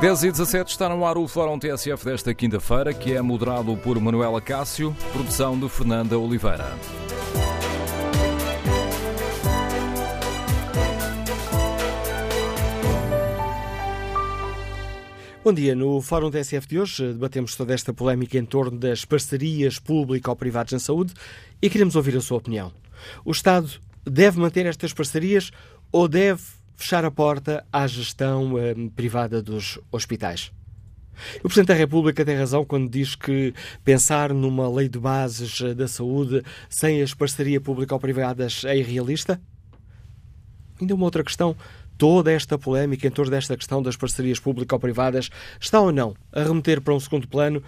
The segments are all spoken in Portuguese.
10 e 17 está no ar o Fórum TSF desta quinta-feira, que é moderado por Manuela Cássio, produção de Fernanda Oliveira. Bom dia. No Fórum TSF de hoje debatemos toda esta polémica em torno das parcerias público-privadas na saúde e queremos ouvir a sua opinião. O Estado deve manter estas parcerias ou deve fechar a porta à gestão hum, privada dos hospitais. O Presidente da República tem razão quando diz que pensar numa lei de bases eh, da saúde sem as parcerias público-privadas é irrealista? Ainda uma outra questão. Toda esta polémica em torno desta questão das parcerias público-privadas está ou não a remeter para um segundo plano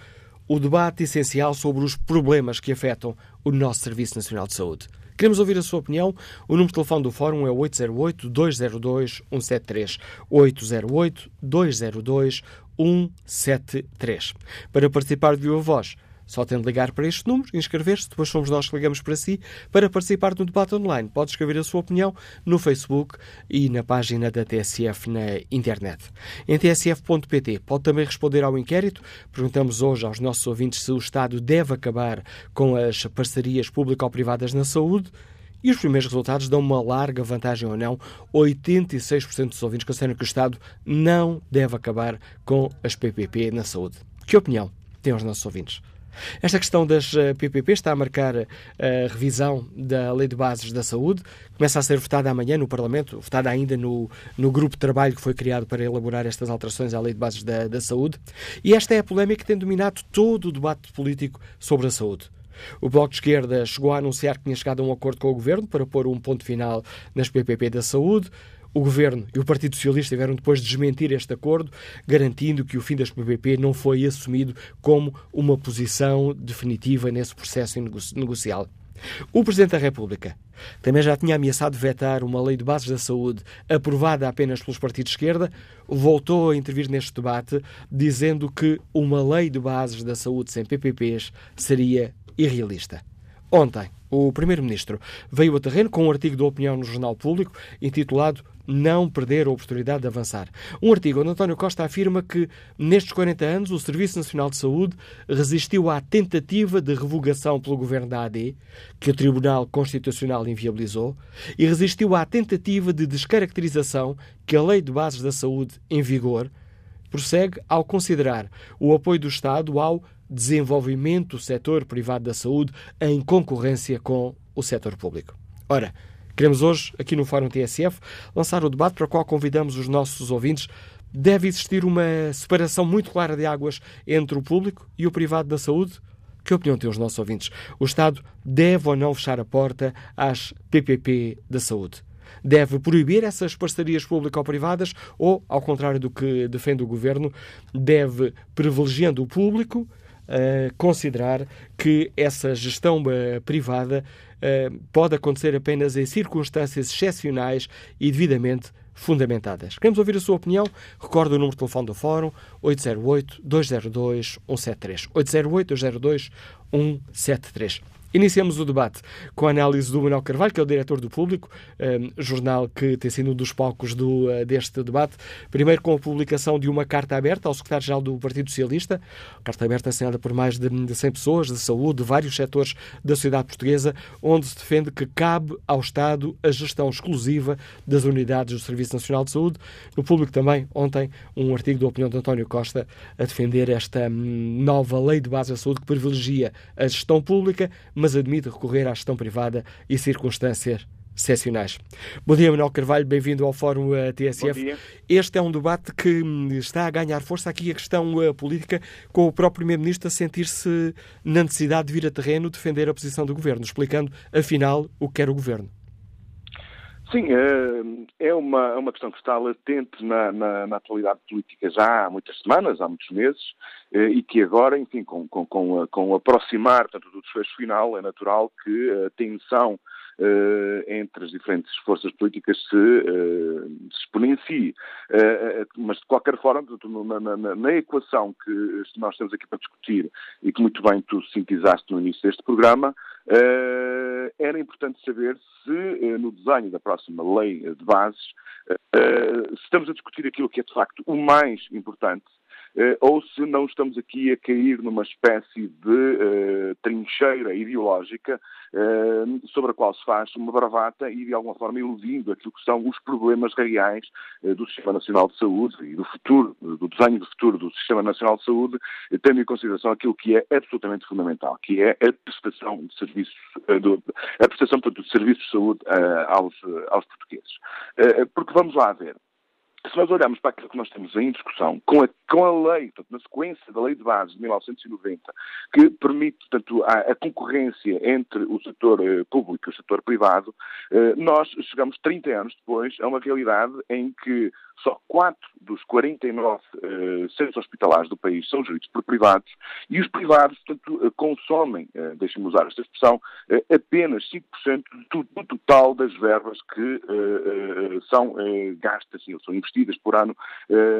o debate essencial sobre os problemas que afetam o nosso Serviço Nacional de Saúde? Queremos ouvir a sua opinião. O número de telefone do Fórum é 808-202-173. 808-202-173. Para participar de viva voz, só tem de ligar para este número, inscrever-se, depois somos nós que ligamos para si. Para participar no debate online, pode escrever a sua opinião no Facebook e na página da TSF na internet. Em tsf.pt pode também responder ao inquérito. Perguntamos hoje aos nossos ouvintes se o Estado deve acabar com as parcerias público-privadas na saúde. E os primeiros resultados dão uma larga vantagem ou não. 86% dos ouvintes consideram que o Estado não deve acabar com as PPP na saúde. Que opinião têm os nossos ouvintes? Esta questão das PPP eh, está a marcar a revisão da Lei de Bases da Saúde. Começa a ser votada amanhã no Parlamento, votada ainda no, no grupo de trabalho que foi criado para elaborar estas alterações à Lei de Bases da, da Saúde. E esta é a polémica que tem dominado todo o debate político sobre a saúde. O Bloco de Esquerda chegou a anunciar que tinha chegado a um acordo com o Governo para pôr um ponto final nas PPP da saúde. O Governo e o Partido Socialista tiveram depois de desmentir este acordo, garantindo que o fim das PPP não foi assumido como uma posição definitiva nesse processo negocial. O Presidente da República também já tinha ameaçado vetar uma lei de bases da saúde aprovada apenas pelos partidos de esquerda, voltou a intervir neste debate, dizendo que uma lei de bases da saúde sem PPPs seria irrealista. Ontem, o Primeiro-Ministro veio a terreno com um artigo de opinião no Jornal Público intitulado Não Perder a Oportunidade de Avançar. Um artigo onde António Costa afirma que, nestes 40 anos, o Serviço Nacional de Saúde resistiu à tentativa de revogação pelo governo da AD, que o Tribunal Constitucional inviabilizou, e resistiu à tentativa de descaracterização que a Lei de Bases da Saúde, em vigor, prossegue ao considerar o apoio do Estado ao desenvolvimento do setor privado da saúde em concorrência com o setor público. Ora, queremos hoje, aqui no Fórum TSF, lançar o debate para o qual convidamos os nossos ouvintes. Deve existir uma separação muito clara de águas entre o público e o privado da saúde? Que opinião têm os nossos ouvintes? O Estado deve ou não fechar a porta às PPP da saúde? Deve proibir essas parcerias público-privadas ou, ao contrário do que defende o Governo, deve, privilegiando o público, considerar que essa gestão uh, privada uh, pode acontecer apenas em circunstâncias excepcionais e devidamente fundamentadas. Queremos ouvir a sua opinião? Recordo o número de telefone do Fórum 808-202-173. 808-202-173. Iniciamos o debate com a análise do Manuel Carvalho, que é o diretor do Público, um, jornal que tem sido um dos palcos do, uh, deste debate. Primeiro com a publicação de uma carta aberta ao secretário-geral do Partido Socialista, carta aberta assinada por mais de, de 100 pessoas de saúde, de vários setores da sociedade portuguesa, onde se defende que cabe ao Estado a gestão exclusiva das unidades do Serviço Nacional de Saúde. No Público também, ontem, um artigo da opinião de António Costa a defender esta hum, nova lei de base da saúde que privilegia a gestão pública, mas admite recorrer à gestão privada e circunstâncias excepcionais. Bom dia, Manuel Carvalho, bem-vindo ao Fórum uh, TSF. Este é um debate que hum, está a ganhar força aqui a questão uh, política, com o próprio Primeiro-Ministro a sentir-se na necessidade de vir a terreno defender a posição do Governo, explicando, afinal, o que quer o Governo. Sim, eh, é uma, é uma questão que está latente na, na, na, atualidade política já há muitas semanas, há muitos meses, eh, e que agora, enfim, com, com, com, com o aproximar tanto do desfecho final, é natural que a tensão entre as diferentes forças políticas se, se exponencie. mas, de qualquer forma, na, na, na, equação que nós temos aqui para discutir e que muito bem tu sintetizaste no início deste programa, era importante saber se, no desenho da próxima lei de bases, se estamos a discutir aquilo que é, de facto, o mais importante eh, ou se não estamos aqui a cair numa espécie de trincheira ideológica uh, sobre a qual se faz uma bravata e, de alguma forma, iludindo aquilo que são os problemas reais uh, do Sistema Nacional de Saúde e do futuro, do desenho do futuro do Sistema Nacional de Saúde, tendo em consideração aquilo que é absolutamente fundamental, que é a prestação de serviços, do, a prestação de serviços de saúde aos, aos portugueses. porque vamos lá ver se nós olharmos para aquilo que nós temos em discussão, com a, com a lei, portanto, na sequência da lei de base de 1990, que permite, portanto, a, a concorrência entre o setor eh, público e o setor privado, eh, nós chegamos 30 anos depois a uma realidade em que só 4 dos 49 eh, centros hospitalares do país são geridos por privados e os privados, portanto, eh, consomem, eh, deixem-me usar esta expressão, eh, apenas 5% do, do, total das verbas que são gastas, ou são investidas por ano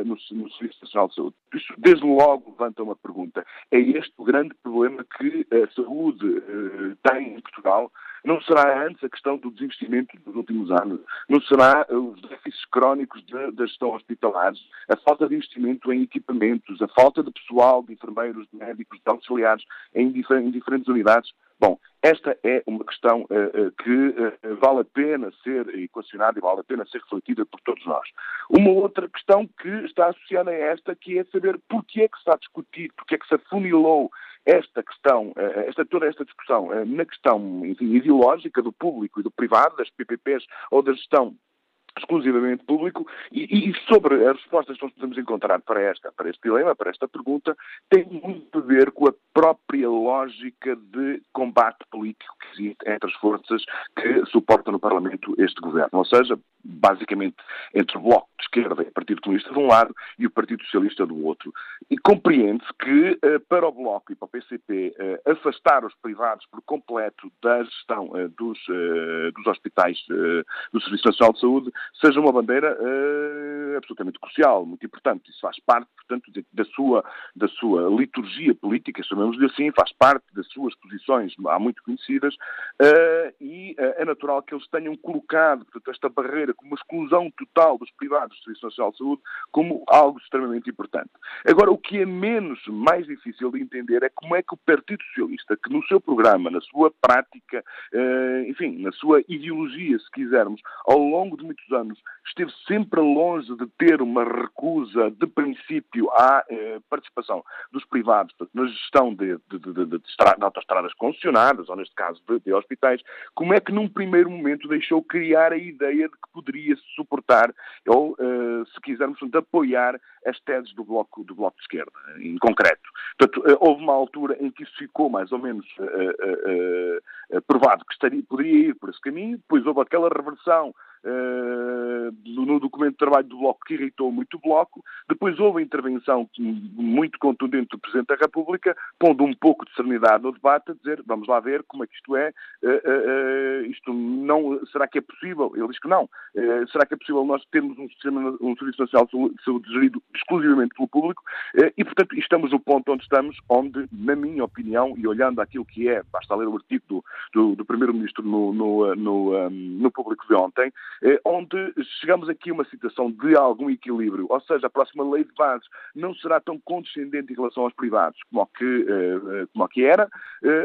no, no Serviço Nacional de Saúde. Isso, desde logo, levanta uma pergunta. É este o grande problema que a saúde tem em Portugal? Não será antes a questão do desinvestimento dos últimos anos? Não será os déficits crónicos da gestão hospitalar? A falta de investimento em equipamentos? A falta de pessoal, de enfermeiros, de médicos, de auxiliares em, difer em diferentes unidades? Bom, esta é uma questão uh, uh, que uh, vale a pena ser equacionada e vale a pena ser refletida por todos nós. Uma outra questão que está associada a esta, que é saber porquê é que se está a discutir, porquê é que se afunilou esta questão, esta, toda esta discussão na questão enfim, ideológica do público e do privado, das PPPs ou da gestão exclusivamente público e, e, sobre as respostas que nós podemos encontrar para, esta, para este dilema, para esta pergunta, tem muito a ver com a própria lógica de combate político que existe entre as forças que suportam no Parlamento este governo. Ou seja, basicamente entre o Bloco de Esquerda e o Partido Comunista de um lado e o Partido Socialista do outro. E compreende-se que eh, para o Bloco e para o PCP eh, afastar os privados por completo da gestão eh, dos, dos hospitais do Serviço Nacional de Saúde seja uma bandeira absolutamente crucial, muito importante. Isso faz parte, portanto, da sua, da sua liturgia política, chamamos-lhe assim, faz parte das suas posições há muito conhecidas e é natural que eles tenham colocado, portanto, esta barreira como uma exclusão total dos privados do Serviço Nacional de Saúde como algo extremamente importante. Agora, o que é menos, mais difícil de entender é como é que o Partido Socialista, que no seu programa, na sua prática, eh, enfim, na sua ideologia, se quisermos, ao longo de muitos anos, esteve sempre longe de ter uma recusa de princípio à eh, participação dos privados na gestão de, de, de, de, de autoestradas concessionadas, ou neste caso de, de hospitais, como é que num primeiro momento deixou criar a ideia de que poderia suportar ou, uh, se quisermos, apoiar as teses do bloco, do bloco de esquerda, em concreto. Portanto, uh, houve uma altura em que isso ficou mais ou menos uh, provado que estaria, poderia ir por esse caminho, depois houve aquela reversão no documento de trabalho do Bloco que irritou muito o Bloco. Depois houve a intervenção muito contundente do Presidente da República, pondo um pouco de serenidade no debate, a dizer, vamos lá ver como é que isto é, uh, uh, isto não, será que é possível? Ele diz que não. será que é possível nós termos um, sistema, um Serviço Nacional de Saúde gerido exclusivamente pelo público? e, portanto, estamos no ponto onde estamos, onde, na minha opinião, e olhando aquilo que é, basta ler o artigo do, do, do Primeiro-Ministro no, no, no, no público de ontem, eh, onde chegamos aqui a uma situação de algum equilíbrio, ou seja, a próxima lei de bases não será tão condescendente em relação aos privados como que, eh, eh, como que era,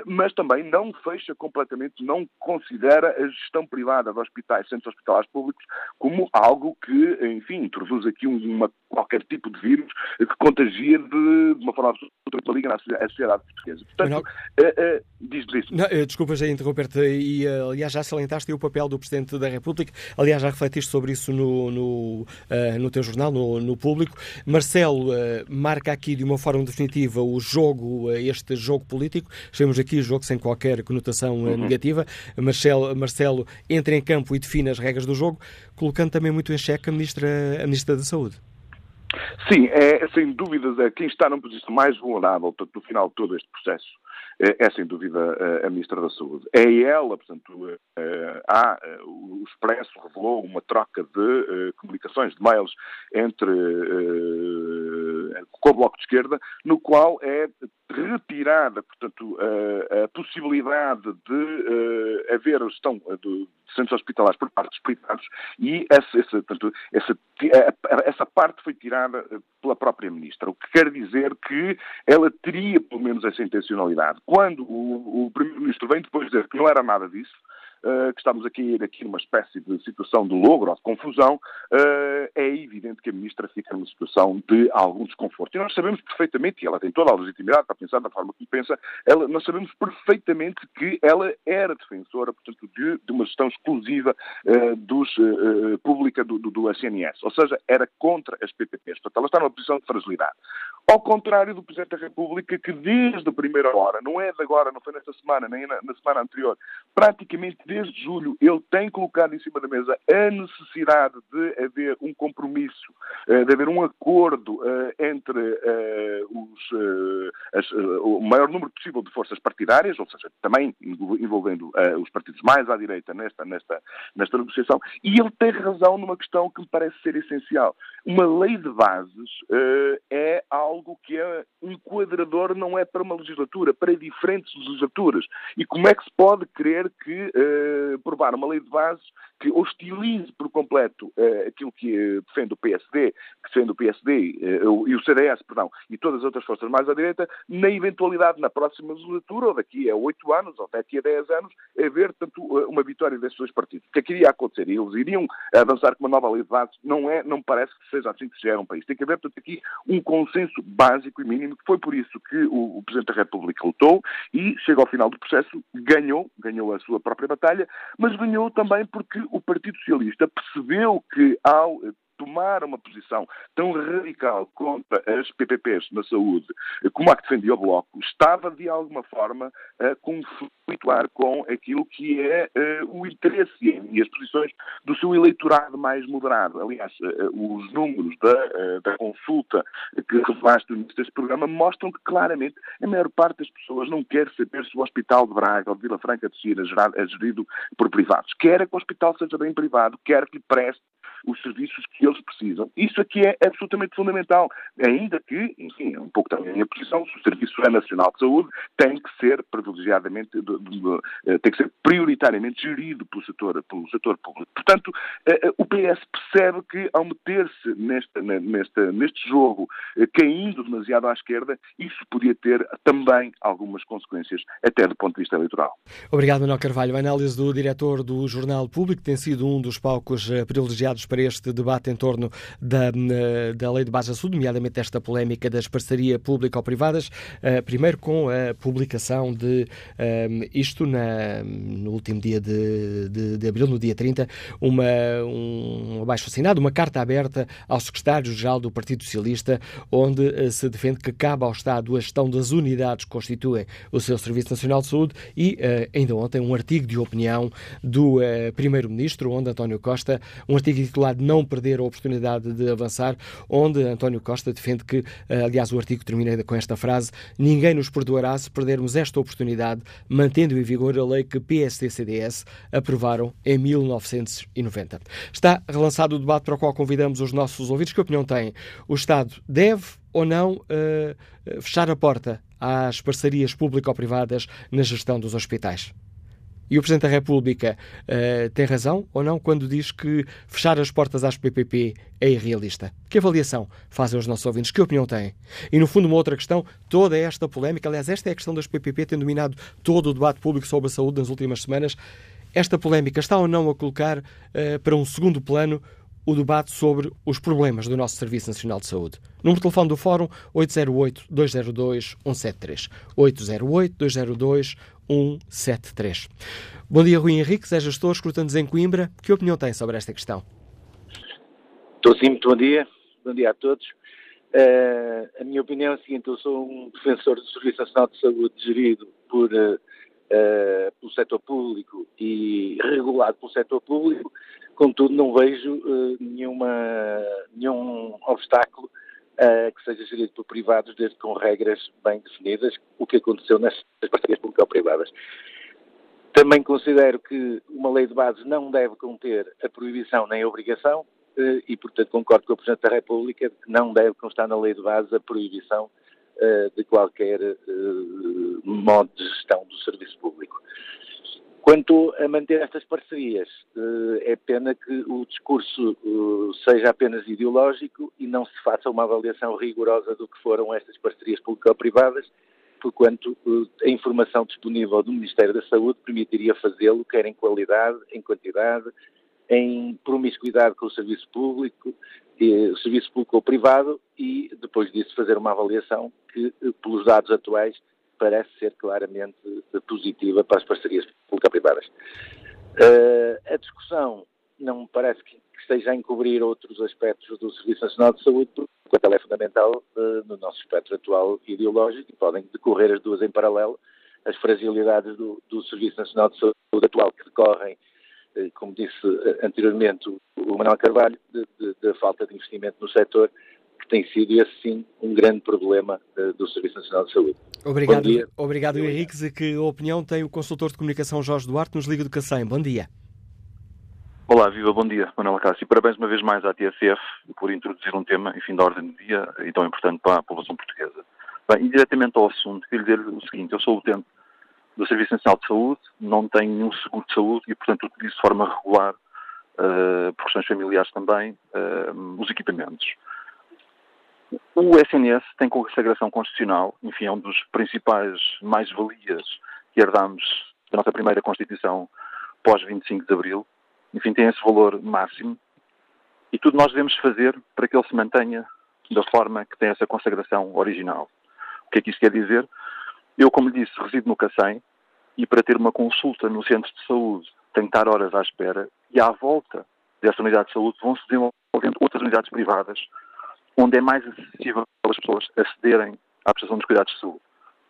mas também não fecha completamente, não considera a gestão privada de hospitais, centros hospitalares públicos, como algo que, enfim, introduz aqui uma, qualquer tipo de vírus que contagia de, de uma forma absolutamente maligna à sociedade portuguesa. Portanto, uh, uh, diz isso. Não, desculpa já interromper-te, e aliás já salientaste o papel do Presidente da República. Aliás, já refletiste sobre isso no, no, uh, no teu jornal, no, no público. Marcelo uh, marca aqui de uma forma definitiva o jogo, uh, este jogo político. Chamamos aqui jogo sem qualquer conotação uhum. negativa. Marcelo, Marcelo entra em campo e define as regras do jogo, colocando também muito em xeque a Ministra, a ministra da Saúde. Sim, é sem dúvidas é quem está numa posição mais vulnerável portanto, no final de todo este processo é sem dúvida a Ministra da Saúde. É ela, portanto, há, o Expresso revelou uma troca de comunicações, de mails entre com o Bloco de Esquerda, no qual é retirada, portanto, a, a possibilidade de uh, haver gestão de centros hospitalares por parte dos privados e essa, essa, portanto, essa, essa parte foi tirada eh, pela própria Ministra, o que quer dizer que ela teria pelo menos essa intencionalidade. Quando o, o Primeiro-Ministro vem depois dizer que não era nada disso, uh, que estamos aqui a aqui numa espécie de situação de logro ou de confusão, é evidente que a Ministra fica numa situação de algum desconforto. E nós sabemos perfeitamente, e ela tem toda a legitimidade para pensar da forma que pensa, ela, nós sabemos perfeitamente que ela era defensora, portanto, de, de uma gestão exclusiva uh, dos, pública do, do, do SNS, ou seja, era contra as PPPs. Portanto, ela está numa posição de fragilidade. Ao contrário do Presidente da República, que desde a primeira hora, não é de agora, não foi nesta semana, nem na, na semana anterior, praticamente desde julho, ele tem colocado em cima da mesa a necessidade de haver um compromisso, eh, de haver um acordo eh, entre eh, os, as, o maior número possível de forças partidárias, ou seja, também envolvendo os partidos mais à direita nesta, nesta, nesta negociação, e ele tem razão numa questão que me parece ser essencial. Uma lei de bases é algo que é um enquadrador, não é para uma legislatura, para diferentes legislaturas. E como é que se pode querer que aprovar uma lei de bases que hostilize por completo aquilo que defende o PSD, que defende o PSD uh, e o CDS, perdão, e todas as outras forças mais à direita, na eventualidade na próxima legislatura, ou daqui a oito anos, ou daqui a dez anos, haver, tanto uma vitória desses dois partidos. O que é que iria acontecer? Eles iriam avançar com uma nova lei de bases? Não é, não parece que seja assim que se gera um país. Tem que haver, portanto, aqui um consenso básico e mínimo, que foi por isso que o, o Presidente da República lutou e chega ao final do processo, ganhou, ganhou a sua própria batalha, mas ganhou também porque o Partido Socialista percebeu que ao tomar uma posição tão radical contra as PPPs na saúde como a que defendia o Bloco, estava de alguma forma a conflituar com aquilo que é uh, o interesse e as posições do seu eleitorado mais moderado. Aliás, uh, os números da, uh, da consulta que revelaste no início deste programa mostram que claramente a maior parte das pessoas não quer saber se o Hospital de Braga ou de Vila Franca de Sina é gerido por privados. Quer que o hospital seja bem privado, quer que preste os serviços que eles precisam. Isso aqui é absolutamente fundamental, ainda que, enfim, é um pouco também a minha posição, o Serviço Nacional de Saúde tem que ser privilegiadamente, eh, tem que ser prioritariamente gerido pelo setor, pelo setor público. Portanto, eh, eh, o PS percebe que ao meter-se neste, neste, neste jogo, caindo demasiado à esquerda, isso podia ter também algumas consequências, até do ponto de vista eleitoral. Obrigado, Manuel Carvalho. A análise do diretor do Jornal Público tem sido um dos palcos privilegiados para este debate em torno da, da Lei de Base da Saúde, nomeadamente esta polémica das parcerias público-privadas, uh, primeiro com a publicação de um, isto na, no último dia de, de, de, abril, no dia 30, uma, um abaixo assinado, uma carta aberta ao secretário-geral do Partido Socialista, onde se defende que cabe ao Estado a gestão das unidades que constituem o seu Serviço Nacional de Saúde e ainda ontem um artigo de opinião do Primeiro-Ministro, onde António Costa, um artigo titulado Não Perder a Oportunidade de Avançar, onde António Costa defende que, eh, aliás, o artigo termina com esta frase: Ninguém nos perdoará se perdermos esta oportunidade, mantendo em vigor a lei que PSD e CDS aprovaram em 1990. Está relançado o debate para o qual convidamos os nossos ouvintes. Que opinião têm? O Estado deve ou não uh, fechar a porta às parcerias público-privadas na gestão dos hospitais? E o Presidente da República uh, tem razão ou não quando diz que fechar as portas às PPP é irrealista? Que avaliação fazem os nossos ouvintes? Que opinião têm? E, no fundo, uma outra questão, toda esta polémica, aliás, esta é a questão das PPP, tem dominado todo o debate público sobre a saúde nas últimas semanas. Esta polémica está ou não a colocar uh, para um segundo plano o debate sobre os problemas do nosso Serviço Nacional de Saúde. Número de telefone do Fórum 808-202-173. 808-202-173. Bom dia, Rui Henrique, é gestor, escutando-nos em Coimbra. Que opinião tem sobre esta questão? Estou sim, muito bom dia. Bom dia a todos. Uh, a minha opinião é a seguinte, eu sou um defensor do Serviço Nacional de Saúde gerido por, uh, uh, pelo setor público e regulado pelo setor público, contudo não vejo nenhuma, nenhum obstáculo uh, que seja gerido por privados, desde com regras bem definidas, o que aconteceu nestas parcerias público-privadas. Também considero que uma lei de base não deve conter a proibição nem a obrigação uh, e, portanto, concordo com o Presidente da República que não deve constar na lei de base a proibição uh, de qualquer modo de gestão do serviço público. Quanto a manter estas parcerias, eh, é pena que o discurso eh, seja apenas ideológico e não se faça uma avaliação rigorosa do que foram estas parcerias público-privadas, porquanto eh, a informação disponível do Ministério da Saúde permitiria fazê-lo, quer em qualidade, em quantidade, em promiscuidade com o serviço público, o serviço público ou privado, e depois disso fazer uma avaliação que, pelos dados atuais, parece ser claramente positiva para as parcerias público-privadas. Uh, a discussão não me parece que, esteja a encobrir outros aspectos do Serviço Nacional de Saúde, porque ela é fundamental uh, no nosso espectro atual ideológico e podem decorrer as duas em paralelo. As fragilidades do, do Serviço Nacional de Saúde atual que decorrem, uh, como disse anteriormente o Manuel Carvalho, da falta de investimento no setor que tem sido esse sim um grande problema uh, do Serviço Nacional de Saúde. Obrigado, obrigado Henrique. Que opinião tem o consultor de comunicação Jorge Duarte nos Liga do Cacém? Bom dia. Olá, viva, bom dia, Manuela Cássio. Parabéns uma vez mais à TSF por introduzir um tema, enfim, da ordem do dia e tão importante para a população portuguesa. Bem, indiretamente ao assunto, queria dizer o seguinte, eu sou utente do Serviço Nacional de Saúde, não tenho nenhum seguro de saúde e, portanto, utilizo de forma regular, uh, por questões familiares também, uh, os equipamentos. O SNS tem consagração constitucional, enfim, é um dos principais mais-valias que herdamos da nossa primeira Constituição pós-25 de Abril. Enfim, tem esse valor máximo e tudo nós devemos fazer para que ele se mantenha da forma que tem essa consagração original. O que é que isso quer dizer? Eu, como disse, resido no Cacém e para ter uma consulta no centro de saúde tenho que estar horas à espera e à volta dessa unidade de saúde vão-se desenvolvendo outras unidades privadas onde é mais acessível as pessoas acederem à prestação dos cuidados de saúde.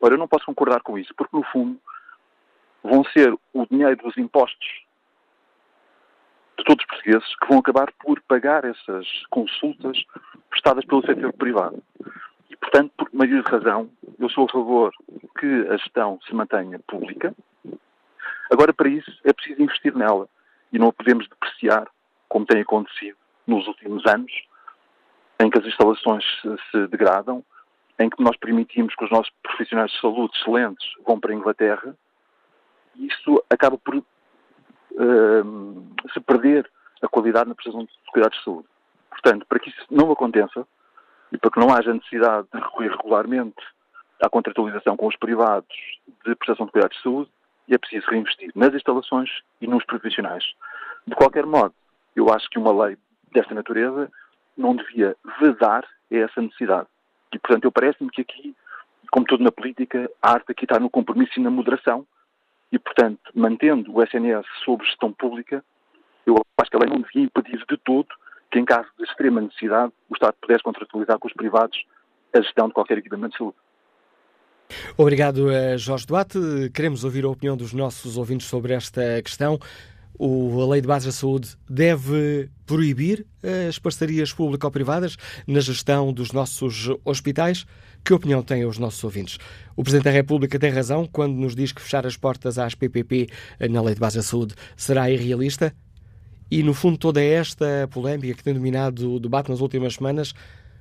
Ora, eu não posso concordar com isso, porque no fundo vão ser o dinheiro dos impostos de todos os portugueses que vão acabar por pagar essas consultas prestadas pelo setor privado. E, portanto, por maioria de razão, eu sou a favor que a gestão se mantenha pública. Agora, para isso, é preciso investir nela e não a podemos depreciar, como tem acontecido nos últimos anos, em que as instalações se degradam, em que nós permitimos que os nossos profissionais de saúde excelentes vão para a Inglaterra, e isso acaba por uh, se perder a qualidade na prestação de cuidados de saúde. Portanto, para que isso não aconteça e para que não haja necessidade de recorrer regularmente à contratualização com os privados de prestação de cuidados de saúde, é preciso reinvestir nas instalações e nos profissionais. De qualquer modo, eu acho que uma lei desta natureza não devia vedar essa necessidade. E, portanto, eu parece-me que aqui, como tudo na política, a arte aqui está no compromisso e na moderação. E, portanto, mantendo o SNS sob gestão pública, eu acho que lei não devia impedir de todo que, em caso de extrema necessidade, o Estado pudesse contratualizar com os privados a gestão de qualquer equipamento de saúde. Obrigado, eh, Jorge Duarte. Queremos ouvir a opinião dos nossos ouvintes sobre esta questão o, a Lei de Base da Saúde deve proibir as parcerias público-privadas na gestão dos nossos hospitais? Que opinião têm os nossos ouvintes? O Presidente da República tem razão quando nos diz que fechar as portas às PPP na Lei de Base da Saúde será irrealista? E, no fundo, toda esta polémica que tem dominado o debate nas últimas semanas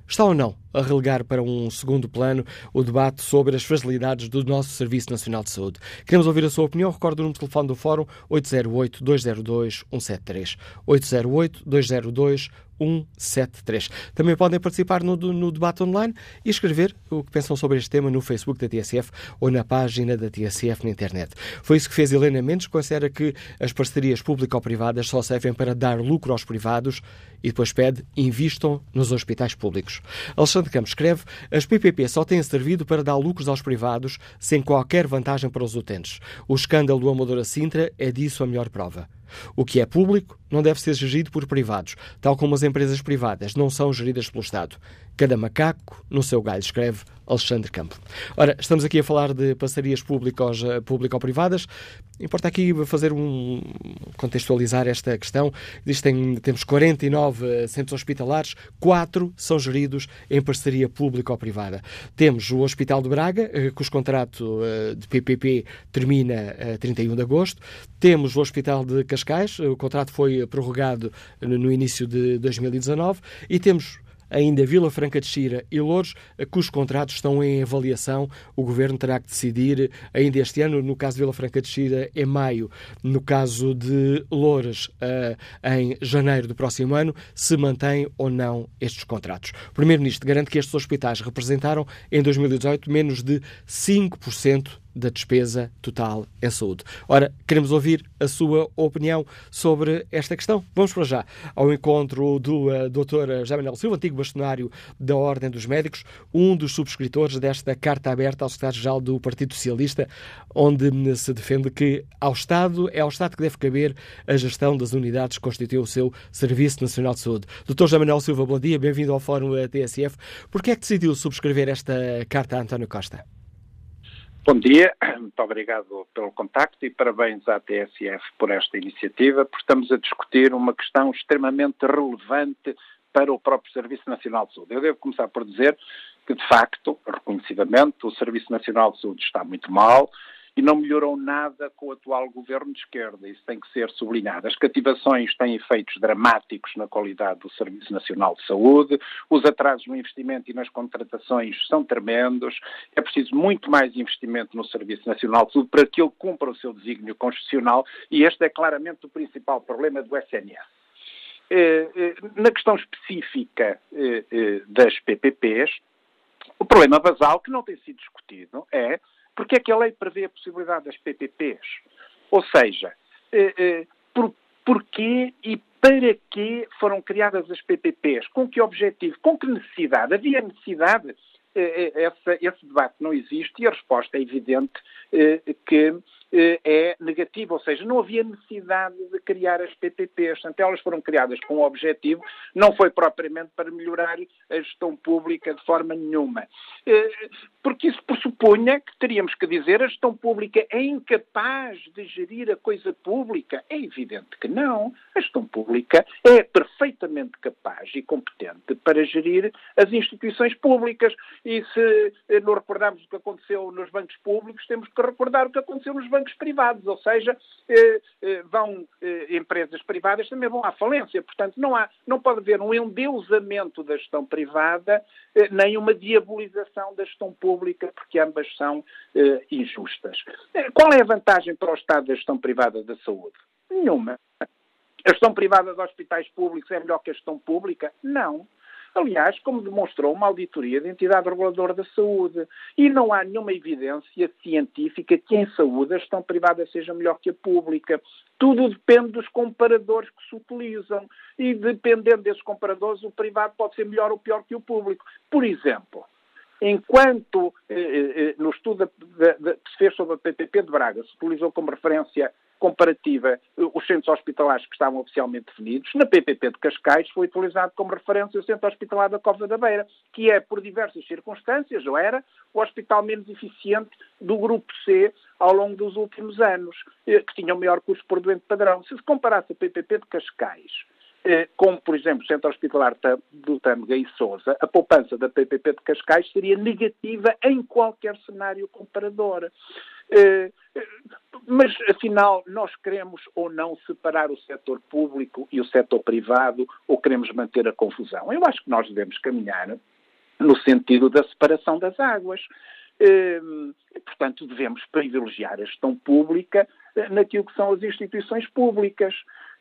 está ou não a relegar para um segundo plano o debate sobre as fragilidades do nosso Serviço Nacional de Saúde. Queremos ouvir a sua opinião. Recordo o número de telefone do Fórum 808-202-173. 808-202-173. 173. Também podem participar no, no, debate online e escrever o que pensam sobre este tema no Facebook da TSF ou na página da TSF na internet. Foi isso que fez Helena Mendes, considera que as parcerias público-privadas só servem para dar lucro aos privados e depois pede invistam nos hospitais públicos. Alexandre Campos escreve as PPP só têm servido para dar lucros aos privados sem qualquer vantagem para os utentes. O escândalo do Amadora Sintra é disso a melhor prova. O que é público não deve ser gerido por privados, tal como as empresas privadas não são geridas pelo Estado. Cada macaco no seu galho, escreve Alexandre Campo. Ora, estamos aqui a falar de parcerias público-privadas. Importa aqui fazer um contextualizar esta questão. Existem, temos 49 centros hospitalares, quatro são geridos em parceria público-privada. Temos o Hospital de Braga, eh, cujo contrato eh, de PPP termina a 31 de agosto. Temos o Hospital de Cascais, o contrato foi prorrogado no início de 2019. E temos ainda Vila Franca de Xira e Louros, cujos contratos estão em avaliação. O Governo terá que decidir ainda este ano, no caso de Vila Franca de Xira, em maio, no caso de Louros, eh, em janeiro do próximo ano, se mantém ou não estes contratos. O Primeiro-Ministro garante que estes hospitais representaram, em 2018, menos de 5% da despesa total em saúde. Ora, queremos ouvir a sua opinião sobre esta questão. Vamos para já ao encontro do uh, Dr. José Manuel Silva, antigo bastonário da Ordem dos Médicos, um dos subscritores desta carta aberta ao secretário-geral do Partido Socialista, onde se defende que ao Estado é ao Estado que deve caber a gestão das unidades que constituem o seu Serviço Nacional de Saúde. Dr. José Manuel Silva, bom dia, bem-vindo ao Fórum TSF. Por que é que decidiu subscrever esta carta a António Costa? Bom dia, muito obrigado pelo contacto e parabéns à TSF por esta iniciativa, porque estamos a discutir uma questão extremamente relevante para o próprio Serviço Nacional de Saúde. Eu devo começar por dizer que, de facto, reconhecidamente, o Serviço Nacional de Saúde está muito mal, e não melhorou nada com o atual governo de esquerda. Isso tem que ser sublinhado. As cativações têm efeitos dramáticos na qualidade do Serviço Nacional de Saúde, os atrasos no investimento e nas contratações são tremendos, é preciso muito mais investimento no Serviço Nacional de Saúde para que ele cumpra o seu desígnio constitucional e este é claramente o principal problema do SNS. Eh, eh, na questão específica eh, das PPPs, o problema basal que não tem sido discutido é porque é que a lei prevê a possibilidade das PPPs? Ou seja, eh, eh, por, porquê e para que foram criadas as PPPs? Com que objetivo? Com que necessidade? Havia necessidade? Eh, esse debate não existe e a resposta é evidente que é negativa, ou seja, não havia necessidade de criar as PPPs. Portanto, elas foram criadas com um objetivo, não foi propriamente para melhorar a gestão pública de forma nenhuma. Eh, porque isso pressupunha que teríamos que dizer a gestão pública é incapaz de gerir a coisa pública. É evidente que não. A gestão pública é perfeitamente capaz e competente para gerir as instituições públicas. E se eh, não recordarmos o que aconteceu nos bancos públicos, temos que recordar o que aconteceu nos bancos bancos privados, ou seja, eh, eh, vão eh, empresas privadas também vão à falência. Portanto, não, há, não pode haver um endeusamento da gestão privada, nem uma diabolização da gestão pública, porque ambas são injustas. Qual é a vantagem para o Estado da gestão privada da saúde? Nenhuma. A gestão privada de hospitais públicos é melhor que a gestão pública? Não. Aliás, como demonstrou uma auditoria da entidade reguladora da saúde. E não há nenhuma evidência científica que em saúde a gestão privada seja melhor que a pública. Tudo depende dos comparadores que se utilizam. E dependendo desses comparadores, o privado pode ser melhor ou pior que o público. Por exemplo, enquanto eh, eh, eh no estudo que se fez sobre a PPP de Braga se utilizou como referência comparativa os centros hospitalares que estavam oficialmente definidos. Na PPP de Cascais foi utilizado como referência o centro hospitalar da Cova da Beira, que é, por diversas circunstâncias, ou era, o hospital menos eficiente do grupo C ao longo dos últimos anos, eh, que tinha o maior custo por doente padrão. Se se comparasse a PPP de Cascais eh, como, por exemplo, o Centro Hospitalar do Tâmega e Sousa, a poupança da PPP de Cascais seria negativa em qualquer cenário comparador. Eh, mas, afinal, nós queremos ou não separar o setor público e o setor privado ou queremos manter a confusão? Eu acho que nós devemos caminhar no sentido da separação das águas. Ehm, e, portanto, devemos privilegiar a gestão pública eh, naquilo que são as instituições públicas.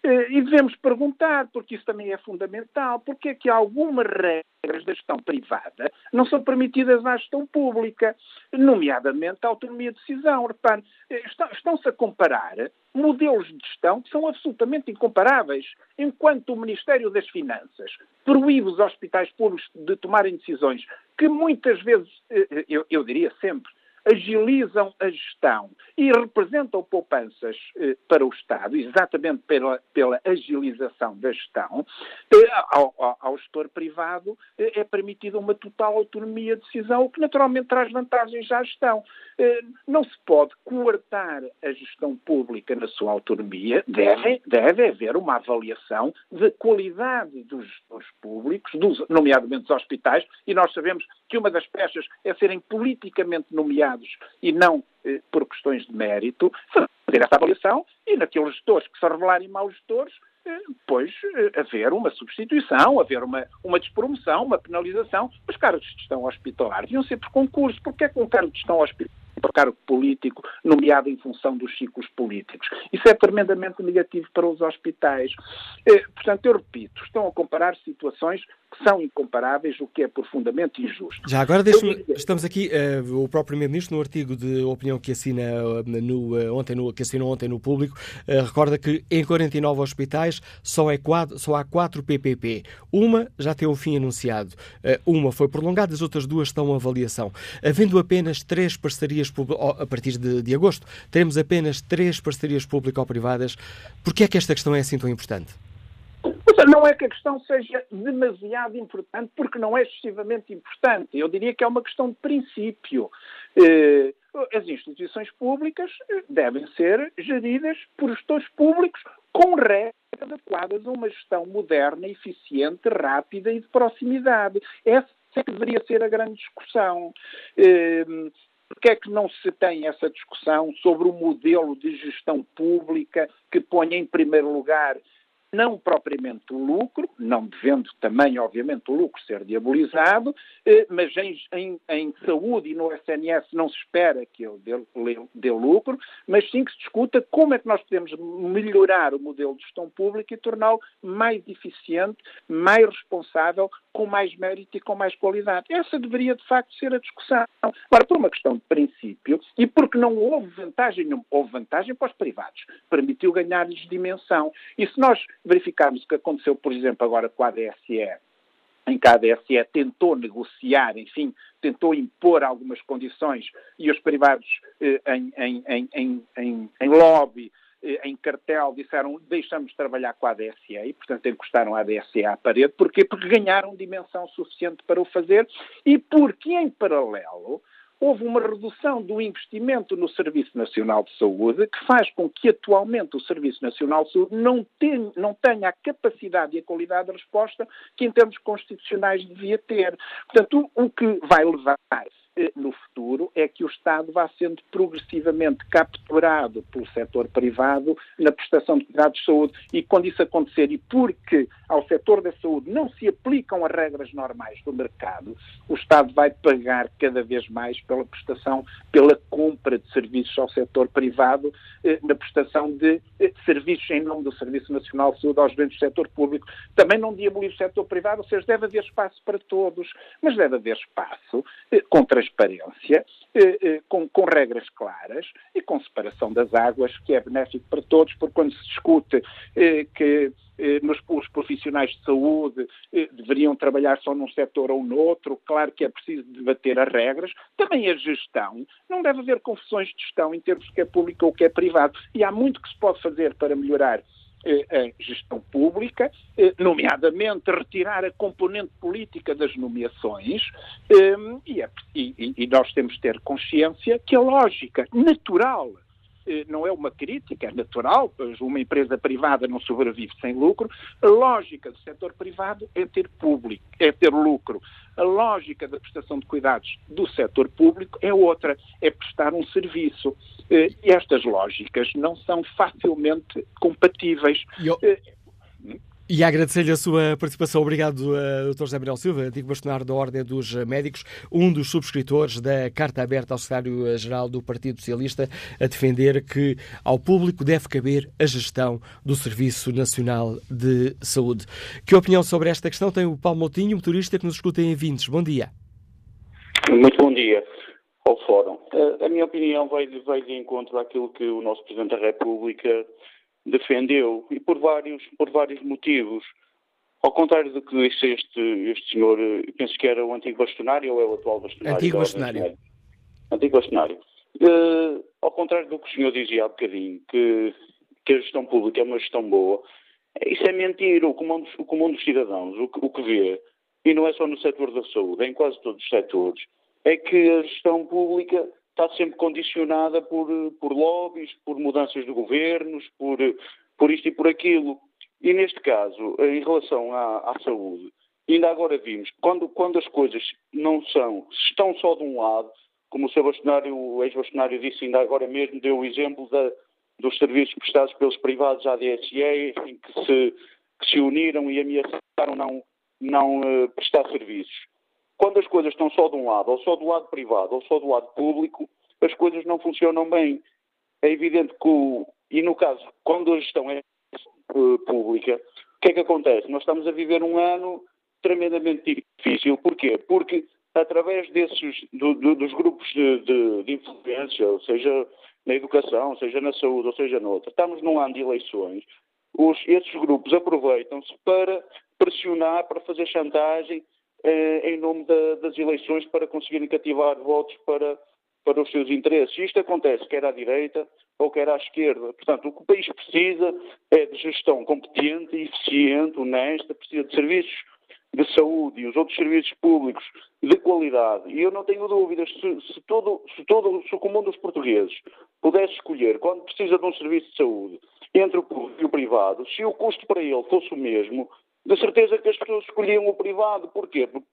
Eh, e devemos perguntar, porque isso também é fundamental, porque é que algumas regras da gestão privada não são permitidas à gestão pública, nomeadamente a autonomia de decisão. Repare, eh, estão-se a comparar modelos de gestão que são absolutamente incomparáveis. Enquanto o Ministério das Finanças proíbe os hospitais públicos de tomarem decisões que muitas vezes, eu, eu diria sempre, agilizam a gestão e representam poupanças eh, para o Estado, exatamente pela, pela agilização da gestão, eh, ao, ao, ao, gestor privado eh, é permitida uma total autonomia de decisão, o que naturalmente traz vantagens à gestão. Eh, não se pode coartar a gestão pública na sua autonomia, deve, deve haver uma avaliação da qualidade dos gestores públicos, dos, nomeadamente dos hospitais, e nós sabemos que uma das peças é serem politicamente nomeados e não eh, por questões de mérito, fazer essa avaliação e naqueles gestores que se revelarem maus gestores, eh, depois eh, haver uma substituição, haver uma, uma despromoção, uma penalização. Os cargos de gestão hospitalar deviam ser por concurso. Porque é que um cargo de gestão hospitalar para cargo político, nomeado em função dos ciclos políticos. Isso é tremendamente negativo para os hospitais. Eh, portanto, eu repito, estão a comparar situações são incomparáveis, o que é profundamente injusto. Já agora, deixa estamos aqui, uh, o próprio Primeiro-Ministro, no artigo de opinião que assina uh, no, uh, ontem no, que assinou ontem no público, recorda que em 49 hospitais só, é quatro, só há quatro PPP. Uma já tem o fim anunciado, uma foi prolongada, as outras duas estão em avaliação. Havendo apenas três parcerias a partir de, de agosto, teremos apenas três parcerias público-privadas. Por que é que esta questão é assim tão importante? Não é que a questão seja demasiado importante, porque não é excessivamente importante. Eu diria que é uma questão de princípio. Eh, as instituições públicas eh, devem ser geridas por gestores públicos com regras adequadas a uma gestão moderna, eficiente, rápida e de proximidade. Essa é que deveria ser a grande discussão. Eh, Porquê é que não se tem essa discussão sobre o modelo de gestão pública que ponha em primeiro lugar não propriamente o lucro, não devendo também, obviamente, o lucro ser diabolizado, eh, mas em, em, em saúde e no SNS não se espera que ele dê, dê, lucro, mas sim que se discuta como é que nós podemos melhorar o modelo de gestão pública e torná-lo mais eficiente, mais responsável, com mais mérito e com mais qualidade. Essa deveria, de facto, ser a discussão. Agora, por uma questão de princípio e porque não houve vantagem nenhuma, houve vantagem para os privados, permitiu ganhar-lhes dimensão. E se nós verificarmos o que aconteceu, por exemplo, agora com a ADSE, em que a ADSE tentou negociar, enfim, tentou impor algumas condições e os privados eh, em, em, em, em, lobby, eh, em cartel, disseram deixamos de trabalhar com a ADSE e, portanto, encostaram a ADSE à parede. Porquê? Porque ganharam dimensão suficiente para o fazer e porque, em paralelo, houve uma redução do investimento no Serviço Nacional de Saúde que faz com que atualmente o Serviço Nacional de Saúde não tenha, não tenha a capacidade e a qualidade de resposta que em termos constitucionais devia ter. Portanto, o que vai levar no futuro é que o Estado vá sendo progressivamente capturado pelo setor privado na prestação de cuidados de saúde. E quando isso acontecer, e porque ao setor da saúde não se aplicam as regras normais do mercado, o Estado vai pagar cada vez mais pela prestação, pela compra de serviços ao setor privado, eh, na prestação de eh, serviços em nome do Serviço Nacional de Saúde aos bens do setor público. Também não diabolizo o setor privado, ou seja, deve haver espaço para todos, mas deve haver espaço contra transparência, eh, eh, com, com, regras claras e com separação das águas, que é benéfico para todos, porque quando se discute eh, que nos, os profissionais de saúde deveriam trabalhar só num setor ou no outro, claro que é preciso debater as regras. Também a gestão, não deve haver confusões de gestão em termos do que é público ou que é privado. E há muito que se pode fazer para melhorar a gestão pública, eh, nomeadamente retirar a componente política das nomeações, eh, é e, nós temos de ter consciência que a lógica natural eh, não é uma crítica, é natural, pois uma empresa privada não sobrevive sem lucro. A lógica do setor privado é ter público, é ter lucro. A lógica da prestação de cuidados do setor público é outra, é prestar um serviço. Eh, e estas lógicas não são facilmente compatíveis. Eu... E agradecer-lhe a sua participação. Obrigado, uh, Dr. José Manuel Silva, antigo bastonário da Ordem dos Médicos, um dos subscritores da Carta Aberta ao Secretário-Geral do Partido Socialista, a defender que ao público deve caber a gestão do Serviço Nacional de Saúde. Que opinião sobre esta questão tem o Paulo Moutinho, motorista que nos escuta em Vintes? Bom dia. Muito bom dia ao Fórum. A minha opinião vai, vai de encontro àquilo que o nosso Presidente da República defendeu, e por vários, por vários motivos. Ao contrário do que este, este senhor, penso que era o antigo bastonário ou é o atual bastonário? Antigo bastonário. antiquestionário. Uh, ao contrário do que o senhor dizia há bocadinho, que, que a gestão pública é uma gestão boa, isso é mentira. O comum, o comum dos cidadãos, o, o que vê, e não é só no setor da saúde, é em quase todos os setores, é que a gestão pública está sempre condicionada por, por lobbies, por mudanças de governos, por, por isto e por aquilo. E neste caso, em relação à, à saúde, ainda agora vimos, quando, quando as coisas não são, estão só de um lado, como o seu ex-Bastonário disse ainda agora mesmo, deu o exemplo da, dos serviços prestados pelos privados à DSE, em que se, que se uniram e ameaçaram não, não uh, prestar serviços. Quando as coisas estão só de um lado, ou só do lado privado, ou só do lado público, as coisas não funcionam bem. É evidente que, o, e no caso, quando a gestão é pública, o que é que acontece? Nós estamos a viver um ano tremendamente difícil. Porquê? Porque através desses, do, do, dos grupos de, de, de, influência, ou seja na educação, seja na saúde, ou seja noutra, estamos num ano de eleições, os, esses grupos aproveitam-se para pressionar, para fazer chantagem em nome da, das eleições para conseguirem cativar votos para, para os seus interesses. Isto acontece quer à direita ou quer à esquerda. Portanto, o que o país precisa é de gestão competente, eficiente, honesta, precisa de serviços de saúde e os outros serviços públicos de qualidade. E eu não tenho dúvidas, se, se, todo, se, todo, se o comum dos portugueses pudesse escolher, quando precisa de um serviço de saúde, entre o público e o privado, se o custo para ele fosse o mesmo, de certeza que as pessoas escolhiam o privado. Porquê? Porque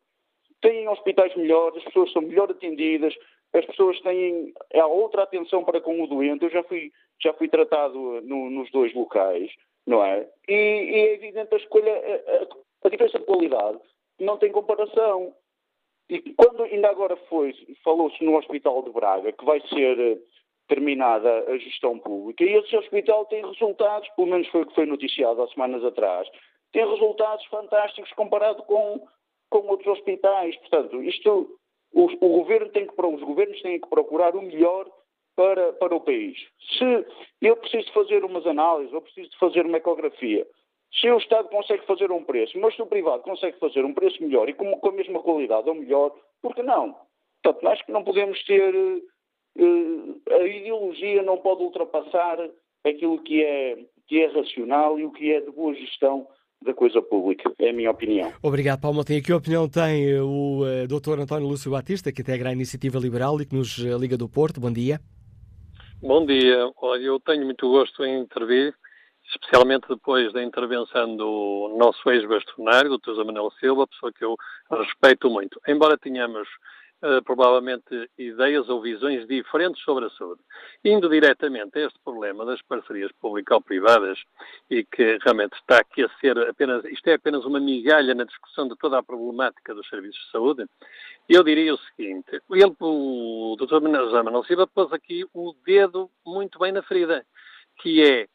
têm hospitais melhores, as pessoas são melhor atendidas, as pessoas têm a outra atenção para com o doente. Eu já fui, já fui tratado no, nos dois locais, não é? E, e é evidente a escolha, a, a diferença de qualidade não tem comparação. E quando ainda agora foi, falou-se no Hospital de Braga, que vai ser eh, terminada a gestão pública, e esse hospital tem resultados, pelo menos foi o que foi noticiado há semanas atrás, tem resultados fantásticos comparado com, com outros hospitais. Portanto, isto, o, o governo tem que, os governos têm que procurar o melhor para, para o país. Se eu preciso fazer umas análises, eu preciso fazer uma ecografia, se o Estado consegue fazer um preço, mas se o privado consegue fazer um preço melhor e com, com a mesma qualidade ou melhor, por que não? Portanto, acho que não podemos ter. Uh, a ideologia não pode ultrapassar aquilo que é, que é racional e o que é de boa gestão da coisa pública, é a minha opinião. Obrigado, Paulo Montinho. Que opinião tem eh, o uh, eh, Dr. António Lúcio Batista, que integra a Iniciativa Liberal e que nos uh, liga do Porto? Bom dia. Bom dia. Olha, eu tenho muito gosto em intervir, especialmente depois da intervenção do nosso ex-bastonário, Dr. José Manuel Silva, pessoa que eu respeito muito. Embora tenhamos uh, provavelmente ideias ou visões diferentes sobre a saúde. Indo diretamente a este problema das parcerias público-privadas e que realmente está aqui a ser apenas, isto é apenas uma migalha na discussão de toda a problemática dos serviços de saúde, eu diria o seguinte, ele, o Dr. José Manuel Silva pôs aqui o dedo muito bem na ferida, que é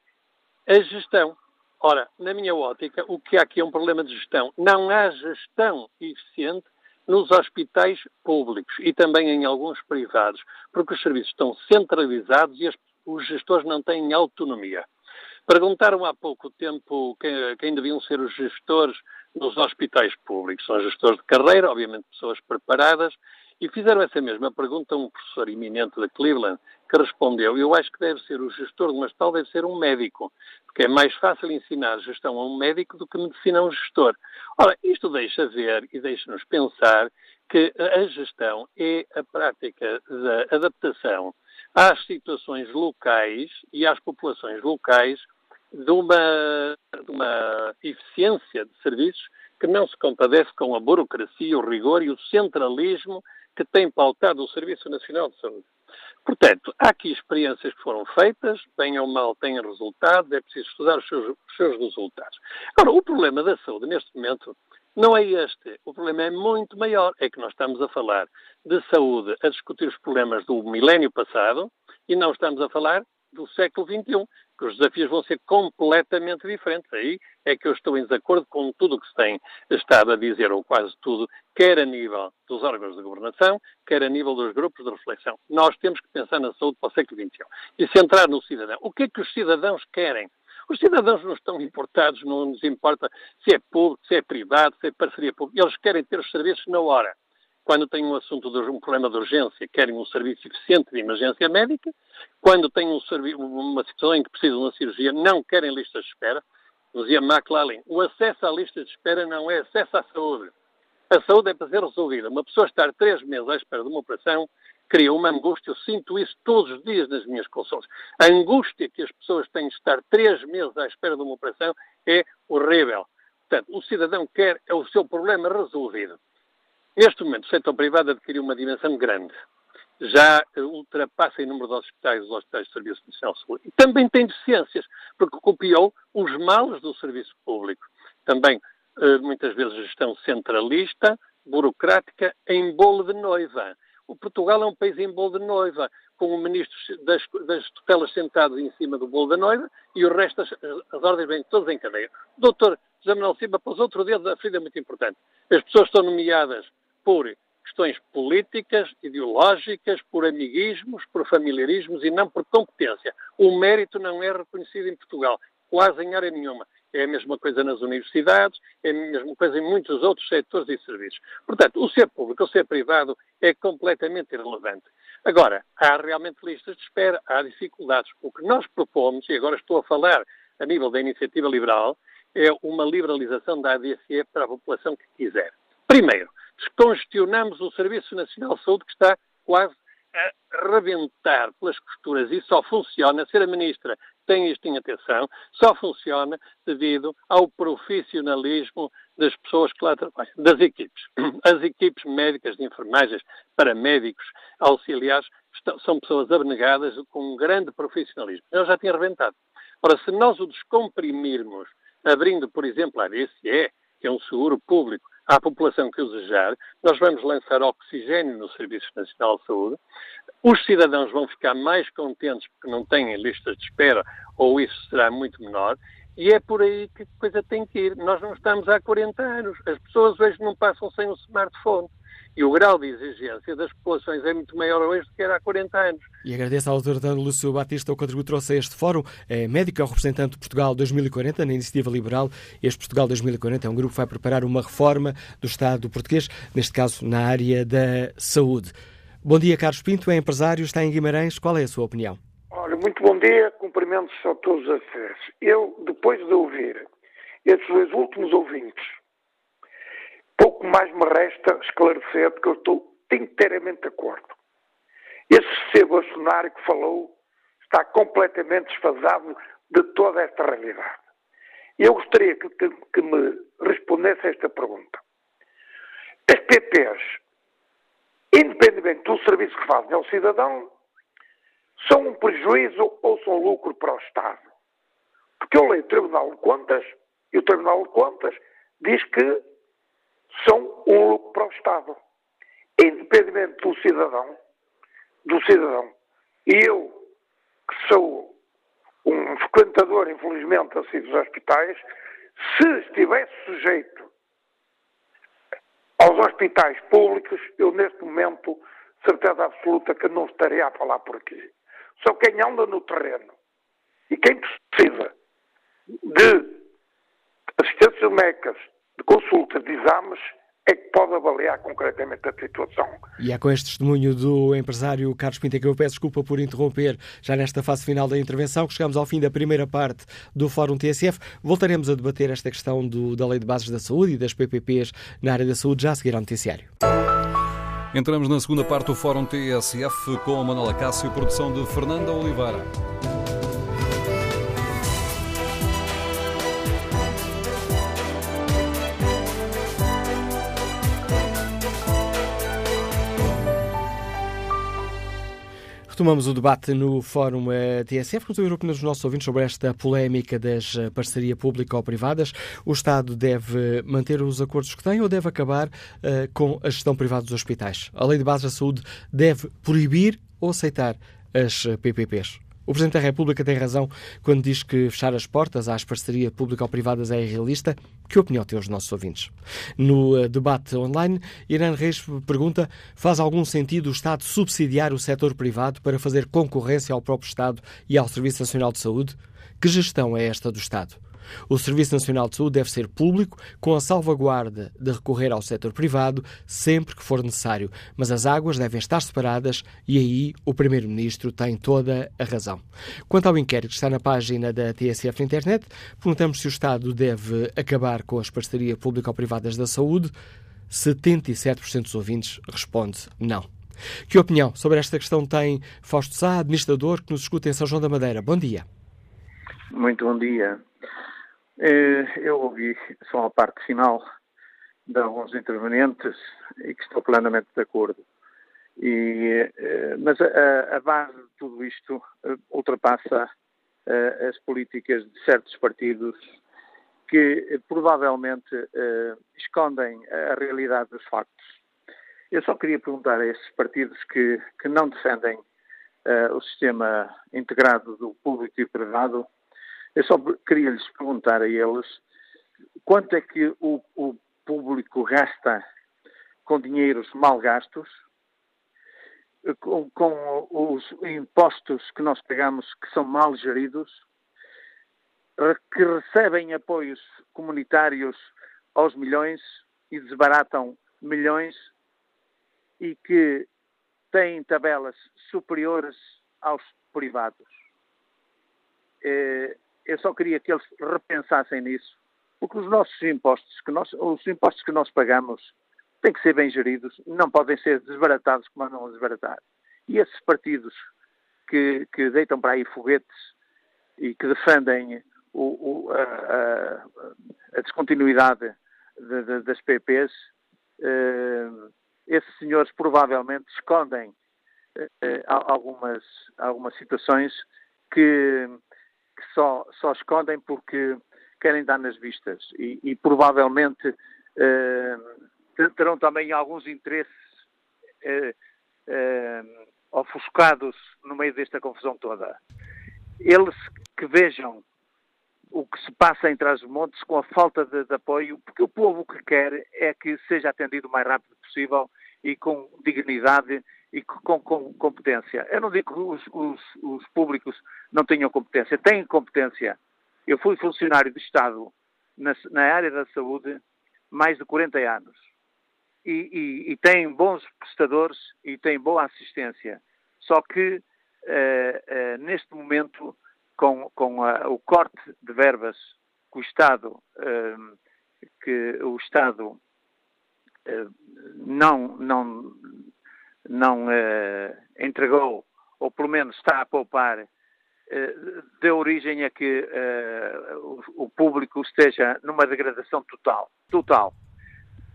a gestão. Ora, na minha ótica, o que há aqui é um problema de gestão. Não há gestão eficiente nos hospitais públicos e também em alguns privados, porque os serviços estão centralizados e os gestores não têm autonomia. Perguntaram há pouco tempo quem, quem deviam ser os gestores nos hospitais públicos. São gestores de carreira, obviamente pessoas preparadas, e fizeram essa mesma pergunta a um professor eminente de Cleveland, que respondeu: Eu acho que deve ser o gestor de uma hospital, deve ser um médico, porque é mais fácil ensinar gestão a um médico do que medicina a um gestor. Ora, isto deixa ver e deixa-nos pensar que a gestão é a prática da adaptação às situações locais e às populações locais de uma, de uma eficiência de serviços que não se compadece com a burocracia, o rigor e o centralismo que tem pautado o Serviço Nacional de Saúde. Portanto, há aqui experiências que foram feitas, bem ou mal têm resultados, é preciso estudar os seus, os seus resultados. Agora, o problema da saúde neste momento não é este. O problema é muito maior. É que nós estamos a falar de saúde, a discutir os problemas do milénio passado e não estamos a falar do século XXI que os desafios vão ser completamente diferentes. Aí é que eu estou em desacordo com tudo o que se tem estado a dizer, ou quase tudo, quer a nível dos órgãos de governação, quer a nível dos grupos de reflexão. Nós temos que pensar na saúde para o século XXI e centrar no cidadão. O que é que os cidadãos querem? Os cidadãos não estão importados, não nos importa se é público, se é privado, se é parceria pública. Eles querem ter os serviços na hora. Quando têm um assunto, de, um problema de urgência, querem um serviço eficiente de emergência médica, quando têm um uma situação em que precisam de uma cirurgia, não querem listas de espera. Dizia McLaren, o acesso à lista de espera não é acesso à saúde. A saúde é para ser resolvida. Uma pessoa estar três meses à espera de uma operação cria uma angústia. Eu sinto isso todos os dias nas minhas consultas. A angústia que as pessoas têm de estar três meses à espera de uma operação é horrível. Portanto, o cidadão quer é o seu problema resolvido. Neste momento, o setor privado adquiriu uma dimensão grande. Já ultrapassa em número de hospitais os hospitais de Serviço Nacional de Saúde. E também tem deficiências, porque copiou os males do serviço público. Também, eh, muitas vezes, gestão centralista, burocrática, em bolo de noiva. O Portugal é um país em bolo de noiva, com o ministro das, das tutelas sentado em cima do bolo da noiva e o resto, as, as ordens vêm todas em cadeia. O doutor José Manuel Silva pôs outro dedo da ferida muito importante. As pessoas estão nomeadas por questões políticas, ideológicas, por amiguismos, por familiarismos e não por competência. O mérito não é reconhecido em Portugal, quase em área nenhuma. É a mesma coisa nas universidades, é a mesma coisa em muitos outros setores e serviços. Portanto, o ser público ou ser privado é completamente irrelevante. Agora, há realmente listas de espera, há dificuldades. O que nós propomos, e agora estou a falar a nível da iniciativa liberal, é uma liberalização da ADSE para a população que quiser. Primeiro, descongestionamos o Serviço Nacional de Saúde, que está quase a rebentar pelas costuras e só funciona, ser a ministra tem isto em atenção, só funciona devido ao profissionalismo das pessoas que lá trabalham, das equipes. As equipes médicas de enfermagens, paramédicos, auxiliares, são pessoas abnegadas com um grande profissionalismo. Eu já tinha arrebentado. Ora, se nós o descomprimirmos, abrindo, por exemplo, a DSE, que é um seguro público, à população que o desejar, nós vamos lançar oxigênio no Serviço Nacional de Saúde, os cidadãos vão ficar mais contentes porque não têm listas de espera ou isso será muito menor e é por aí que a coisa tem que ir. Nós não estamos há 40 anos. As pessoas hoje não passam sem um smartphone. E o grau de exigência das populações é muito maior hoje do que era há 40 anos. E agradeço ao Dr. Lúcio Batista o contributo que trouxe a este fórum. É médico, é o representante de Portugal 2040 na Iniciativa Liberal. Este Portugal 2040 é um grupo que vai preparar uma reforma do Estado português, neste caso na área da saúde. Bom dia, Carlos Pinto, é empresário, está em Guimarães. Qual é a sua opinião? Olha, muito bom dia, cumprimentos a todos os acessos. Eu, depois de ouvir estes dois últimos ouvintes, pouco mais me resta esclarecer, porque eu estou inteiramente de acordo. Esse ser Bolsonaro que falou está completamente desfasado de toda esta realidade. Eu gostaria que, que, que me respondesse a esta pergunta. As PPs, independentemente do serviço que fazem ao cidadão, são um prejuízo ou são lucro para o Estado? Porque eu leio o Tribunal de Contas e o Tribunal de Contas diz que são um lucro para o Estado. Independentemente do cidadão, do cidadão. E eu, que sou um frequentador, infelizmente, assim, dos hospitais, se estivesse sujeito aos hospitais públicos, eu neste momento, certeza absoluta que não estaria a falar por aqui. Só quem anda no terreno e quem precisa de assistência médicas, de consulta, de exames, é que pode avaliar concretamente a situação. E é com este testemunho do empresário Carlos Pinta que eu peço desculpa por interromper já nesta fase final da intervenção, que chegamos ao fim da primeira parte do Fórum TSF. Voltaremos a debater esta questão do, da Lei de Bases da Saúde e das PPPs na área da saúde já a seguir ao noticiário. Entramos na segunda parte do Fórum TSF com a Manuela Cássio, produção de Fernanda Oliveira. Retomamos o debate no Fórum eh, TSF. Vamos ouvir opiniões dos nossos ouvintes sobre esta polémica das eh, parceria pública ou privadas. O Estado deve manter os acordos que tem ou deve acabar uh, com a gestão privada dos hospitais? A Lei de Base da Saúde deve proibir ou aceitar as PPPs? O Presidente da República tem razão quando diz que fechar as portas às parcerias público-privadas é irrealista. Que opinião têm os nossos ouvintes? No uh, debate online, Irã Reis pergunta: faz algum sentido o Estado subsidiar o setor privado para fazer concorrência ao próprio Estado e ao Serviço Nacional de Saúde? Que gestão é esta do Estado? O Serviço Nacional de Saúde deve ser público, com a salvaguarda de recorrer ao setor privado sempre que for necessário, mas as águas devem estar separadas e aí o Primeiro-Ministro tem toda a razão. Quanto ao inquérito que está na página da TSF na internet, perguntamos se o Estado deve acabar com as parcerias público-privadas da saúde. 77% dos ouvintes responde não. Que opinião sobre esta questão tem Fausto Sá, administrador, que nos escuta em São João da Madeira? Bom dia. Muito bom dia. Eh, eu ouvi só a parte final de alguns intervenientes e que estou plenamente de acordo. E, eh, mas a, a, base de tudo isto eh, ultrapassa as políticas de certos partidos que provavelmente escondem a realidade dos factos. Eu só queria perguntar a esses partidos que, que não defendem o sistema integrado do público e privado eu só queria lhes perguntar a eles quanto é que o, o público gasta com dinheiros mal gastos, com, com, os impostos que nós pagamos que são mal geridos, que recebem apoios comunitários aos milhões e desbaratam milhões e que têm tabelas superiores aos privados. É, eu só queria que eles repensassem nisso, porque os nossos impostos, que nós, os impostos que nós pagamos, têm que ser bem geridos, não podem ser desbaratados como andam a desbaratar. E esses partidos que, que deitam para aí foguetes e que defendem o, o, a, a, descontinuidade de, de, das PPs, eh, esses senhores provavelmente escondem eh, algumas, algumas situações que, que só, só escondem porque querem dar nas vistas e, e provavelmente eh, terão também alguns interesses eh, eh, ofuscados no meio desta confusão toda. Eles que vejam o que se passa em Trás-os-Montes com a falta de, de, apoio, porque o povo que quer é que seja atendido o mais rápido possível e com dignidade e com, com competência. Eu não digo que os, os, os, públicos não tenham competência, têm competência. Eu fui funcionário de Estado na, na área da saúde mais de 40 anos e, e, e têm bons prestadores e têm boa assistência. Só que eh, eh, neste momento, com, com a, o corte de verbas que o Estado, eh, que o Estado não, não, não eh, entregou, ou pelo menos está a poupar, eh, deu origem a que eh, o, o, público esteja numa degradação total. total.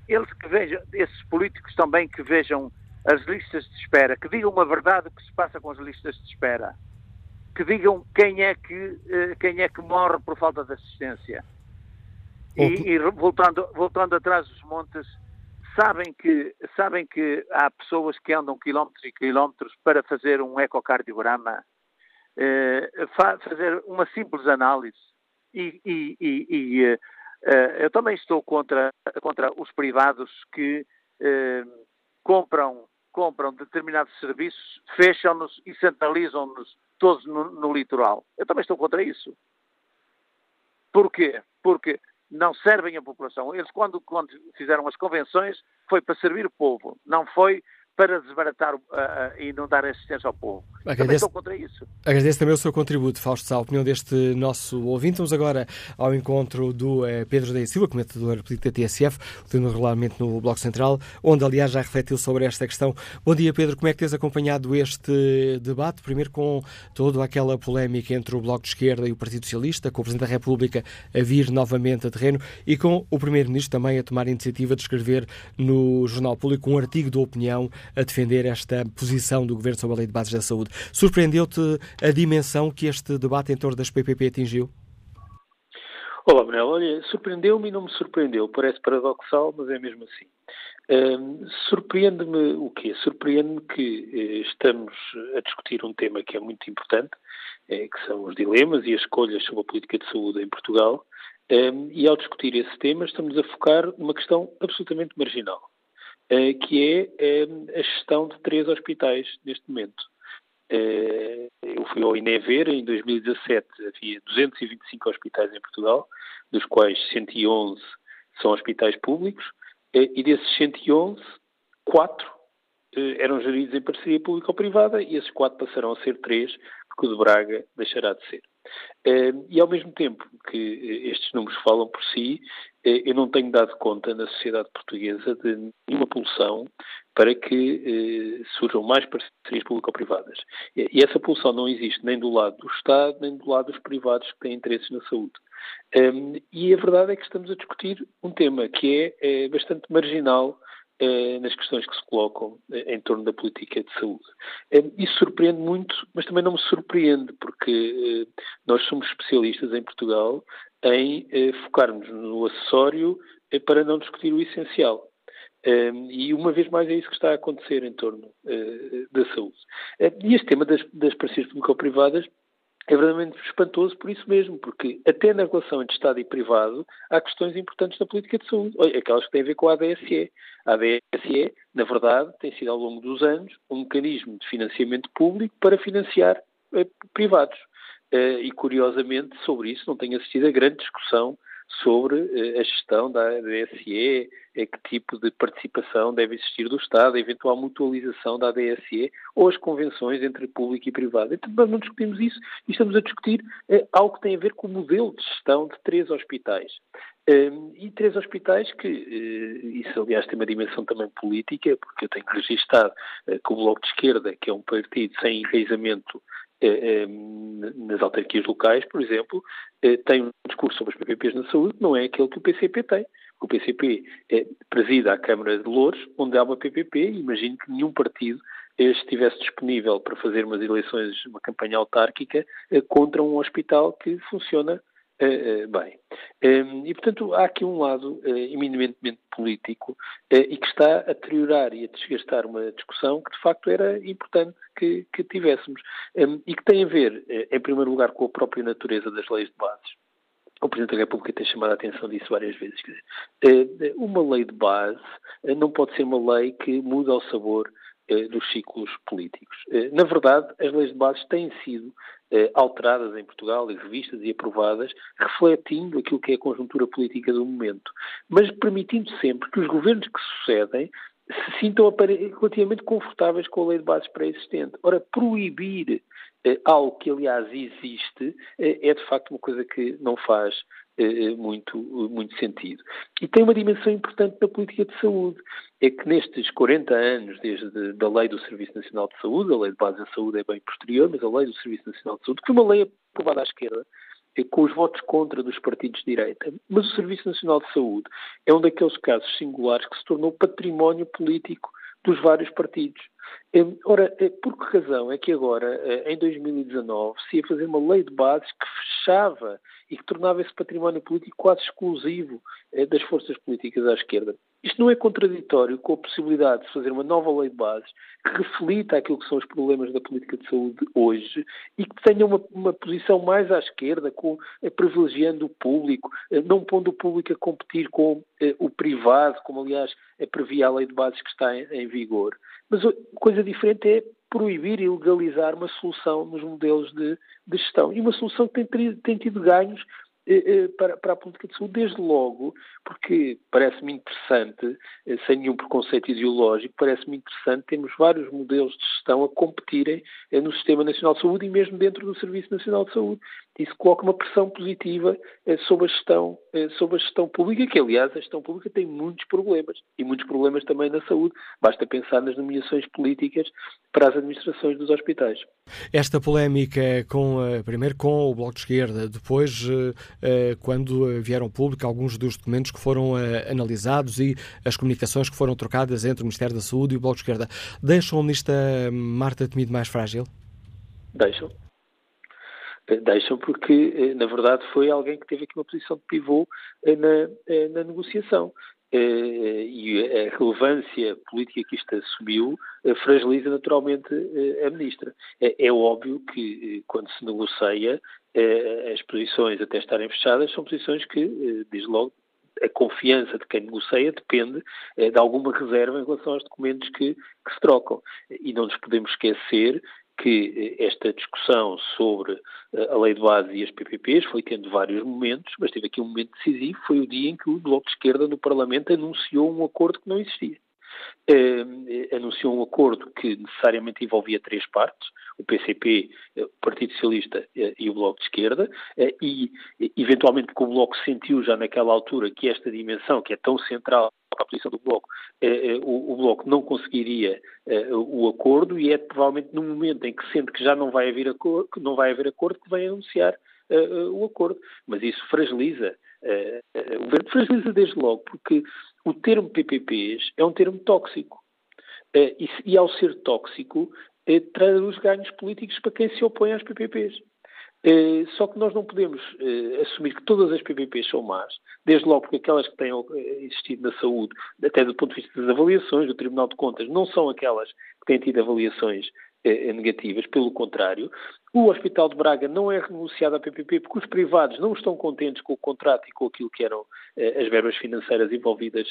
Eles que vejam, esses políticos também que vejam as listas de espera, que digam a verdade o que se passa com as listas de espera, que digam quem é que, quem é que morre por falta de assistência. E, e voltando, voltando atrás dos montes, sabem que, sabem que há pessoas que andam quilómetros e quilómetros para fazer um ecocardiograma, eh, fazer uma simples análise. E, e, e, e eh, eh, eu também estou contra, contra os privados que eh, compram, compram determinados serviços, fecham-nos e centralizam-nos todos no, no litoral. Eu também estou contra isso. Porquê? Porque não servem a população. Eles, quando, quando fizeram as convenções, foi para servir o povo, não foi para desbaratar uh, e não dar assistência ao povo. Agradeço, também estou contra isso. Agradeço também o seu contributo, Fausto a opinião deste nosso ouvinte. Vamos agora ao encontro do eh, Pedro da Silva, comentador político da TSF, tendo regularmente no Bloco Central, onde, aliás, já refletiu sobre esta questão. Bom dia, Pedro. Como é que tens acompanhado este debate? Primeiro com toda aquela polémica entre o Bloco de Esquerda e o Partido Socialista, com o Presidente da República a vir novamente a terreno e com o Primeiro-Ministro também a tomar a iniciativa de escrever no Jornal Público um artigo de opinião a defender esta posição do Governo sobre a Lei de Bases da Saúde. Surpreendeu-te a dimensão que este debate em torno das PPP atingiu? Olá, Manuel. Olha, surpreendeu-me e não me surpreendeu. Parece paradoxal, mas é mesmo assim. Um, Surpreende-me o quê? Surpreende-me que eh, estamos a discutir um tema que é muito importante, eh, que são os dilemas e as escolhas sobre a política de saúde em Portugal, um, e ao discutir esse tema estamos a focar numa questão absolutamente marginal. Eh, que é eh, a gestão de três hospitais neste momento. Eu fui ao INE ver, em 2017 havia 225 hospitais em Portugal, dos quais 111 são hospitais públicos, e desses 111, 4 eram geridos em parceria público-privada e esses 4 passarão a ser 3, porque o de Braga deixará de ser. E ao mesmo tempo que estes números falam por si, eu não tenho dado conta na sociedade portuguesa de nenhuma pulsão para que surjam mais parcerias público-privadas. E essa pulsão não existe nem do lado do Estado, nem do lado dos privados que têm interesses na saúde. e a verdade é que estamos a discutir um tema que é bastante marginal eh, nas questões que se colocam eh, em torno da política de saúde. Eh, isso surpreende muito, mas também não me surpreende, porque nós somos especialistas em Portugal em focarmos no acessório para não discutir o essencial. e uma vez mais é isso que está a acontecer em torno da saúde. e este tema das, das parcerias público-privadas é verdadeiramente espantoso por isso mesmo, porque até na relação entre Estado e privado há questões importantes na política de saúde, aquelas que têm a ver com a ADSE. A ADSE, na verdade, tem sido ao longo dos anos um mecanismo de financiamento público para financiar eh, privados. Eh, e, curiosamente, sobre isso não tenho assistido a grande discussão sobre eh, a gestão da ADSE, eh, que tipo de participação deve existir do Estado, a eventual mutualização da ADSE ou as convenções entre público e privado. Então, nós não discutimos isso e estamos a discutir eh, algo que tem a ver com o modelo de gestão de três hospitais. Um, e três hospitais que, uh, isso aliás tem uma dimensão também política, porque eu tenho registado uh, que o Bloco de Esquerda, que é um partido sem enraizamento nas autarquias locais, por exemplo, tem um discurso sobre os PPPs na saúde que não é aquele que o PCP tem. O PCP preside a Câmara de Louros, onde há uma PPP, e imagino que nenhum partido estivesse disponível para fazer umas eleições, uma campanha autárquica contra um hospital que funciona Uh, bem. Um, e, portanto, há aqui um lado eminentemente político e que está a deteriorar e a desgastar uma discussão que, de facto, era importante que, que tivéssemos. Um, e que tem a ver, em primeiro lugar, com a própria natureza das leis de bases. O Presidente da República tem chamado a atenção disso várias vezes. Dizer, uma lei de base não pode ser uma lei que muda o sabor dos ciclos políticos. Na verdade, as leis de bases têm sido eh, alteradas em Portugal e revistas e aprovadas, refletindo aquilo que é a conjuntura política do momento, mas permitindo sempre que os governos que sucedem se sintam relativamente confortáveis com a lei de bases pré-existente. Ora, proibir eh, algo que, aliás, existe eh, é de facto uma coisa que não faz eh, muito, muito sentido. E tem uma dimensão importante na política de saúde. É que nestes 40 anos, desde a lei do Serviço Nacional de Saúde, a lei de base da saúde é bem posterior, mas a lei do Serviço Nacional de Saúde, que foi uma lei aprovada à esquerda, com os votos contra dos partidos de direita. Mas o Serviço Nacional de Saúde é um daqueles casos singulares que se tornou património político dos vários partidos. Ora, eh, por que razão é que agora, eh, em 2019, se ia fazer uma lei de bases que fechava e que tornava esse património político quase exclusivo eh, das forças políticas à esquerda? Isto não é contraditório com a possibilidade de fazer uma nova lei de bases que reflita aquilo que são os problemas da política de saúde hoje e que tenha uma, uma posição mais à esquerda, com, privilegiando o público, não pondo o público a competir com o privado, como aliás previa a lei de bases que está em, em vigor. Mas coisa diferente é proibir e legalizar uma solução nos modelos de, de gestão. E uma solução que tem, tem tido ganhos eh, eh, para, para, a política de saúde, desde logo, porque parece-me interessante, eh, sem nenhum preconceito ideológico, parece-me interessante termos vários modelos de gestão a competirem no Sistema Nacional de Saúde e mesmo dentro do Serviço Nacional de Saúde. Isso coloca uma pressão positiva sobre a gestão, sobre a gestão pública, que aliás a gestão pública tem muitos problemas e muitos problemas também na saúde. Basta pensar nas nomeações políticas para as administrações dos hospitais. Esta polémica com, primeiro com o Bloco de Esquerda, depois quando vieram público alguns dos documentos que foram analisados e as comunicações que foram trocadas entre o Ministério da Saúde e o Bloco de Esquerda, deixam a ministra Marta Temido mais frágil? Deixam. Deixam porque, na verdade, foi alguém que teve aqui uma posição de pivô na, na negociação. E a relevância política que isto assumiu fragiliza naturalmente a ministra. É, é óbvio que, quando se negocia, as posições até estarem fechadas são posições que, desde logo, a confiança de quem negocia depende de alguma reserva em relação aos documentos que, que, se trocam. E não nos podemos esquecer que esta discussão sobre a lei de base e as PPPs foi tendo vários momentos, mas teve aqui um momento decisivo, foi o dia em que o Bloco de Esquerda no Parlamento anunciou um acordo que não existia. Uh, anunciou um acordo que necessariamente envolvia três partes, o PCP, o Partido Socialista e o Bloco de Esquerda, e eventualmente porque o Bloco sentiu já naquela altura que esta dimensão, que é tão central para a posição do Bloco, o, Bloco não conseguiria o acordo e é provavelmente no momento em que sente que já não vai haver acordo, que não vai haver acordo que vai anunciar o acordo. Mas isso fragiliza o governo fragiliza desde logo, porque o termo PPPs é um termo tóxico. e, e, ao ser tóxico, eh, traduz ganhos políticos para quem se opõe às PPPs. Eh, só que nós não podemos eh, assumir que todas as PPPs são más, desde logo porque aquelas que têm existido na saúde, até do ponto de vista das avaliações do Tribunal de Contas, não são aquelas que têm tido avaliações negativas, pelo contrário. O Hospital de Braga não é renunciado à PPP porque os privados não estão contentes com o contrato e com aquilo que eram as verbas financeiras envolvidas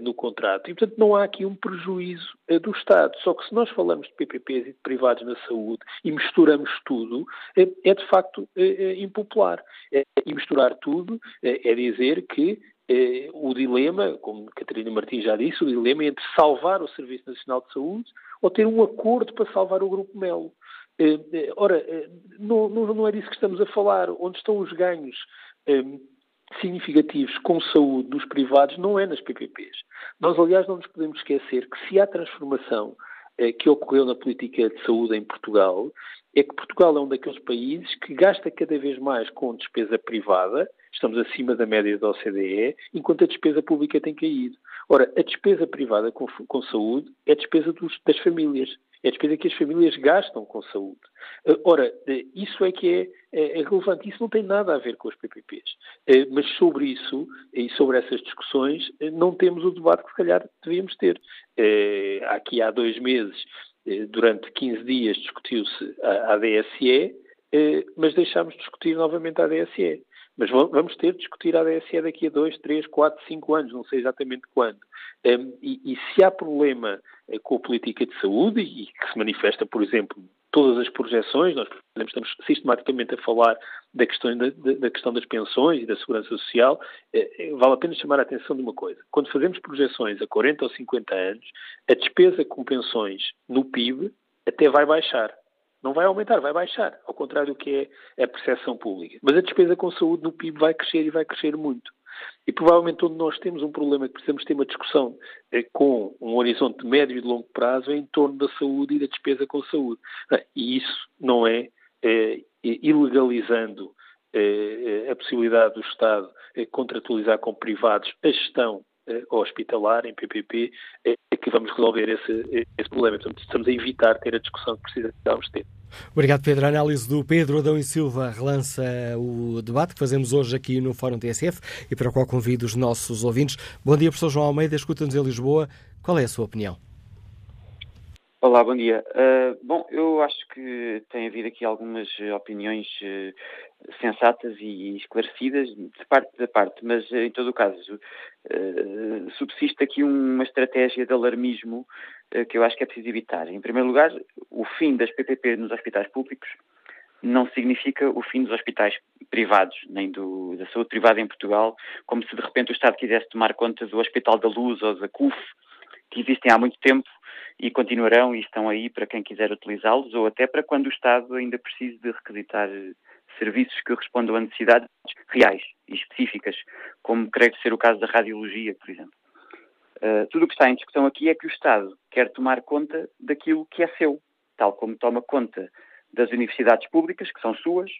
no contrato. E, portanto, não há aqui um prejuízo do Estado. Só que se nós falamos de PPPs e de privados na saúde e misturamos tudo, é de facto impopular. E misturar tudo é dizer que o dilema, como Catarina Martins já disse, o dilema é entre salvar o Serviço Nacional de Saúde ou ter um acordo para salvar o Grupo Melo. Ora, não, não é disso que estamos a falar. Onde estão os ganhos significativos com saúde dos privados não é nas PPPs. Nós, aliás, não nos podemos esquecer que se há transformação eh, que ocorreu na política de saúde em Portugal, é que Portugal é um daqueles países que gasta cada vez mais com despesa privada, estamos acima da média da OCDE, enquanto a despesa pública tem caído. Ora, a despesa privada com, com saúde é a despesa dos, das famílias é a despesa que as famílias gastam com saúde. Eh, ora, eh, isso é que é, é, é, relevante. Isso não tem nada a ver com as PPPs. Eh, mas sobre isso e sobre essas discussões não temos o debate que se calhar devíamos ter. Aqui há dois meses, durante 15 dias, discutiu-se a, a DSE, mas deixámos de discutir novamente a DSE. Mas vamos ter de discutir a DSE daqui a dois, três, quatro, cinco anos, não sei exatamente quando. Um, e, e, se há problema uh, com a política de saúde e, que se manifesta, por exemplo, todas as projeções, nós estamos sistematicamente a falar da questão, da, da questão das pensões e da segurança social, uh, vale a pena chamar a atenção de uma coisa. Quando fazemos projeções a 40 ou 50 anos, a despesa com pensões no PIB até vai baixar. Não vai aumentar, vai baixar, ao contrário do que é a percepção pública. Mas a despesa com saúde no PIB vai crescer e vai crescer muito. E provavelmente onde nós temos um problema que precisamos ter uma discussão é com um horizonte de médio e de longo prazo é em torno da saúde e da despesa com saúde. E isso não é, é ilegalizando é, a possibilidade do Estado contratualizar com privados a gestão hospitalar, em PPP, que vamos resolver esse, esse problema. Portanto, estamos a evitar ter a discussão que precisamos ter. Obrigado, Pedro. A análise do Pedro Adão e Silva relança o debate que fazemos hoje aqui no Fórum TSF e para o qual convido os nossos ouvintes. Bom dia, professor João Almeida, escuta-nos em Lisboa. Qual é a sua opinião? Olá, bom dia. Uh, bom, eu acho que tem havido aqui algumas opiniões uh, sensatas e esclarecidas de parte da parte, mas uh, em todo o caso subsiste aqui uma estratégia de alarmismo que eu acho que é preciso evitar. Em primeiro lugar, o fim das PPP nos hospitais públicos não significa o fim dos hospitais privados, nem do, da saúde privada em Portugal, como se de repente o Estado quisesse tomar conta do Hospital da Luz ou da CUF, que existem há muito tempo e continuarão e estão aí para quem quiser utilizá-los ou até para quando o Estado ainda precise de requisitar eh, serviços que respondam a necessidades reais e específicas, como creio ser o caso da radiologia, por exemplo. Uh, tudo o que está em discussão aqui é que o Estado quer tomar conta daquilo que é seu, tal como toma conta das universidades públicas, que são suas,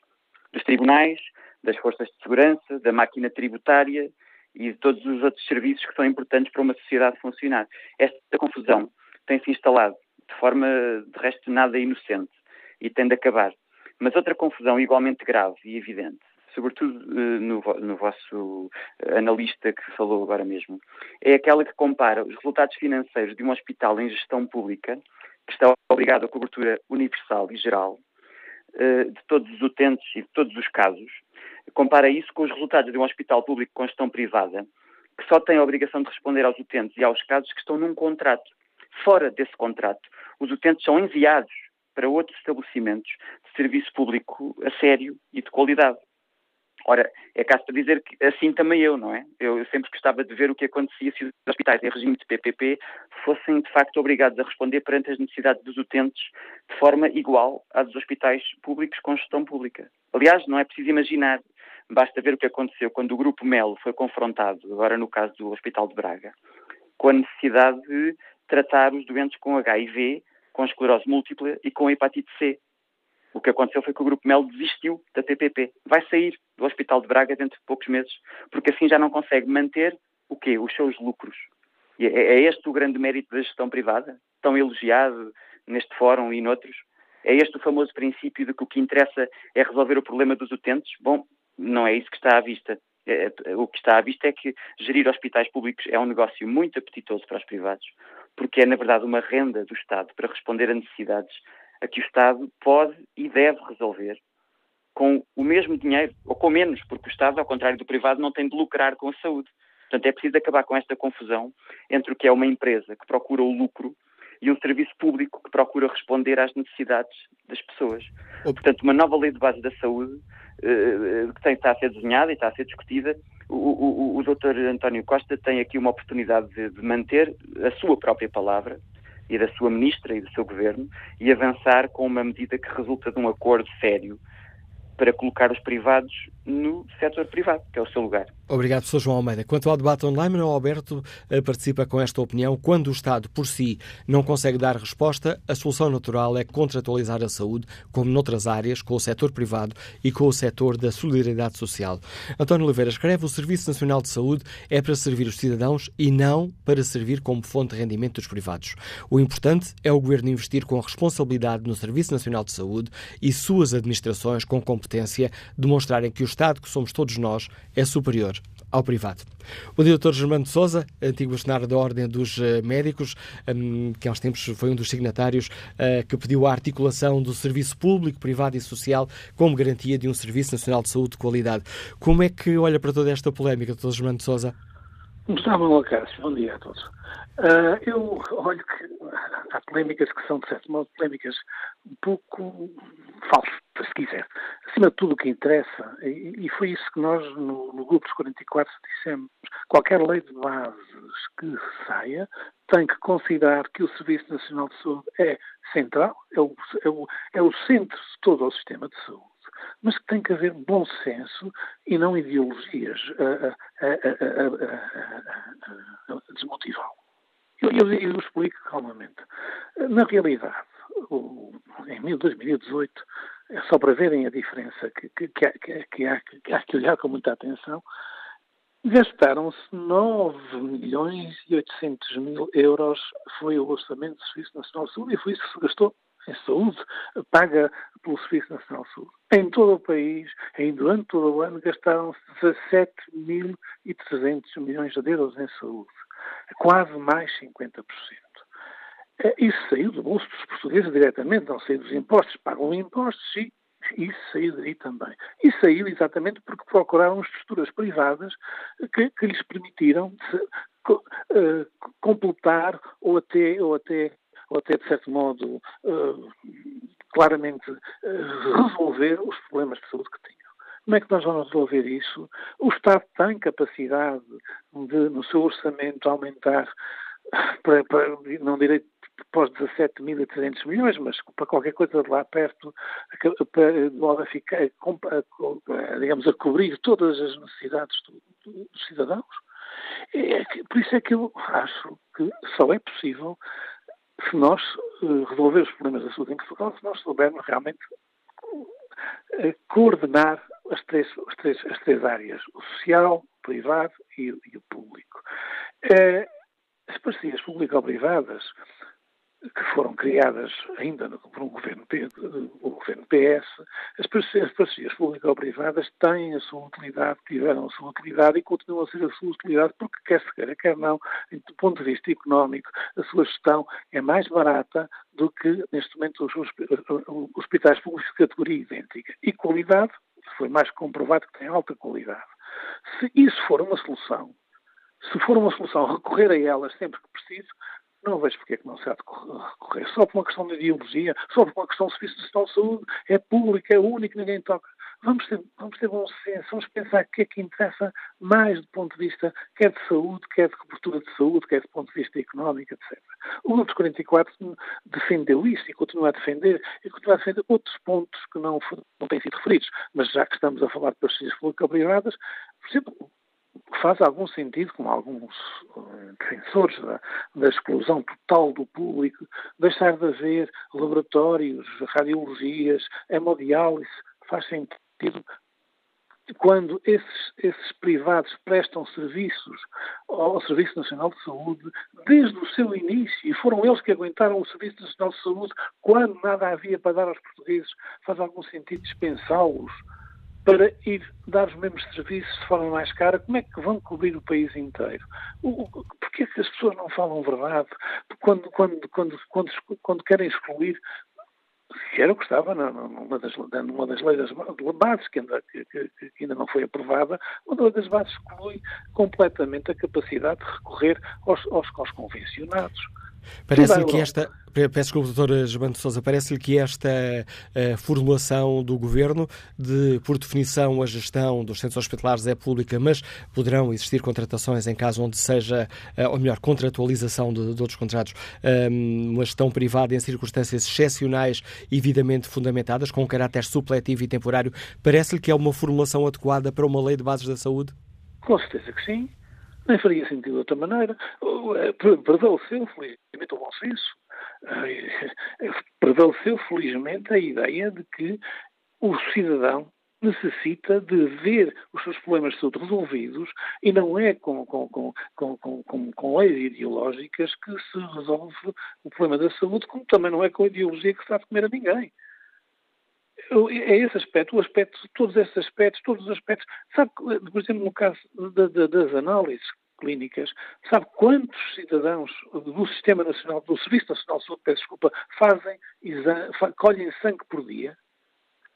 dos tribunais, das forças de segurança, da máquina tributária e de todos os outros serviços que são importantes para uma sociedade funcionar. Esta confusão tem-se instalado de forma, de resto, nada inocente e tem de acabar. Mas outra confusão igualmente grave e evidente, sobretudo eh, no, no vosso analista que falou agora mesmo, é aquela que compara os resultados financeiros de um hospital em gestão pública, que está obrigado à cobertura universal e geral, eh, de todos os utentes e de todos os casos, compara isso com os resultados de um hospital público com gestão privada, que só tem a obrigação de responder aos utentes e aos casos que estão num contrato. Fora desse contrato, os utentes são enviados para outros estabelecimentos de serviço público a sério e de qualidade. Ora, é caso para dizer que assim também eu, não é? Eu, sempre gostava de ver o que acontecia se os hospitais em regime de PPP fossem, de facto, obrigados a responder perante as necessidades dos utentes de forma igual à dos hospitais públicos com gestão pública. Aliás, não é preciso imaginar, basta ver o que aconteceu quando o Grupo Melo foi confrontado, agora no caso do Hospital de Braga, com a necessidade de tratar os doentes com HIV, com esclerose múltipla e com hepatite C. O que aconteceu foi que o Grupo Melo desistiu da PPP. Vai sair do Hospital de Braga dentro de poucos meses, porque assim já não consegue manter o quê? Os seus lucros. E é, é este o grande mérito da gestão privada, tão elogiado neste fórum e noutros. É este o famoso princípio de que o que interessa é resolver o problema dos utentes? Bom, não é isso que está à vista. É, é, o que está à vista é que gerir hospitais públicos é um negócio muito apetitoso para os privados, porque é, na verdade, uma renda do Estado para responder a necessidades a que o Estado pode e deve resolver com o mesmo dinheiro, ou com menos, porque o Estado, ao contrário do privado, não tem de lucrar com a saúde. Portanto, é preciso acabar com esta confusão entre o que é uma empresa que procura o lucro e um serviço público que procura responder às necessidades das pessoas. Portanto, uma nova lei de base da saúde uh, que tem, está a ser desenhada e está a ser discutida. O, o, o Dr. António Costa tem aqui uma oportunidade de, de manter a sua própria palavra, e da sua ministra e do seu governo e avançar com uma medida que resulta de um acordo sério para colocar os privados no setor privado, que é o seu lugar. Obrigado, Sr. João Almeida. Quanto ao debate online, Manuel Alberto eh, participa com esta opinião. Quando o Estado, por si, não consegue dar resposta, a solução natural é contratualizar a saúde, como noutras áreas, com o setor privado e com o setor da solidariedade social. António Oliveira escreve: o Serviço Nacional de Saúde é para servir os cidadãos e não para servir como fonte de rendimento dos privados. O importante é o Governo investir com responsabilidade no Serviço Nacional de Saúde e suas administrações com competência demonstrarem que o Estado, que somos todos nós, é superior ao privado. O diretor Germano de Souza, antigo bastonário da Ordem dos eh, Médicos, hum, que há uns tempos foi um dos signatários eh, que pediu a articulação do serviço público, privado e social como garantia de um Serviço Nacional de Saúde de qualidade. Como é que olha para toda esta polémica, doutor Germano de Souza? Gustavo Lacácio, bom dia a todos. Uh, eu olho que há polémicas que são, de certo modo, polémicas um pouco falsas, se quiser. Acima de tudo, o que interessa, e, e foi isso que nós, no, no Grupo dos 44, dissemos: qualquer lei de bases que saia tem que considerar que o Serviço Nacional de Saúde é central, é o, é o, é o centro de todo o sistema de saúde mas que tem que haver bom senso e não ideologias a, a, a, a desmotivá-lo. Eu, eu, eu explico calmamente. Na realidade, o, em 2018, é só para verem a diferença que, que, que, há, que, há, que há que olhar com muita atenção, gastaram-se 9 milhões e 800 mil euros, foi o orçamento do Serviço Nacional de Saúde, e foi isso que se gastou em saúde, paga pelo Serviço Nacional de Saúde. Em todo o país, em, durante todo o ano, gastaram-se 17.300 milhões de euros em saúde quase mais 50%. É, isso saiu do bolso dos portugueses diretamente, não saiu dos impostos, pagam impostos, sim, isso saiu daí também. E saiu exatamente porque procuraram estruturas privadas que, que lhes permitiram se, uh, completar ou até, ou até, ou até de certo modo, uh, claramente uh, resolver os problemas de saúde que tinham. Como é que nós vamos resolver isso? O Estado tem capacidade de, no seu orçamento, aumentar para, para não direi os 17.300 milhões, mas para qualquer coisa de lá perto, para ficar, digamos, a cobrir todas as necessidades dos cidadãos. É, por isso é que eu acho que só é possível se nós uh, resolver os problemas da saúde em Portugal, se nós soubermos realmente uh, coordenar as três, as três, as três áreas, o social, o privado e, e o público. Eh, as parcerias público-privadas que foram criadas ainda por um governo, o governo PS, as parcerias público-privadas têm a sua utilidade, tiveram a sua utilidade e continuam a ser a sua utilidade porque, quer se queira, quer não, do ponto de vista económico, a sua gestão é mais barata do que, neste momento, os hospitais públicos de categoria idêntica. E qualidade foi mais comprovado que tem alta qualidade. Se isso for uma solução, se for uma solução recorrer a elas sempre que preciso, não vejo porque é que não se há de recorrer. Só por uma questão de ideologia, só por uma questão de Serviço de Saúde, é público, é único, ninguém toca. Vamos ter, vamos ter bom senso, vamos pensar o que é que interessa mais do ponto de vista quer de saúde, quer de cobertura de saúde, quer do ponto de vista económico, etc. O Grupo 44 defendeu isso e continua a defender, e continua a defender outros pontos que não, não têm sido referidos. Mas já que estamos a falar de parcerias público-privadas, por exemplo, faz algum sentido, como alguns eh, defensores da, da, exclusão total do público, deixar de haver laboratórios, radiologias, hemodiálise, faz sentido quando esses, esses, privados prestam serviços ao Serviço Nacional de Saúde desde o seu início e foram eles que aguentaram o Serviço Nacional de Saúde quando nada havia para dar aos portugueses, faz algum sentido dispensá-los para ir dar os mesmos serviços de forma mais cara, como é que vão cobrir o país inteiro? Porquê é que as pessoas não falam verdade? Quando, quando, quando, quando, quando querem excluir que era o que estava numa das, numa das leis das bases que ainda, que, que, ainda não foi aprovada, uma das bases exclui completamente a capacidade de recorrer aos, aos, aos convencionados. Parece-lhe que esta, peço desculpa, doutor João de Sousa, parece-lhe que esta uh, formulação do Governo de, por definição, a gestão dos centros hospitalares é pública, mas poderão existir contratações em caso onde seja, uh, ou melhor, contratualização de, de outros contratos, um, uma gestão privada em circunstâncias excepcionais e devidamente fundamentadas, com um caráter supletivo e temporário, parece-lhe que é uma formulação adequada para uma lei de bases da saúde? Com certeza que sim nem faria sentido de outra maneira. Eh, prevaleceu, felizmente, o bom senso. Eh, prevaleceu, felizmente, a ideia de que o cidadão necessita de ver os seus problemas de saúde resolvidos e não é com, com, com, com, leis ideológicas que se resolve o problema da saúde, como também não é com ideologia que se dá de comer a ninguém é esse aspecto, o aspecto, todos esses aspectos, todos os aspectos. Sabe, por exemplo, no caso das análises clínicas, sabe quantos cidadãos do Sistema Nacional, do Serviço Nacional de Saúde, peço desculpa, fazem, colhem sangue por dia?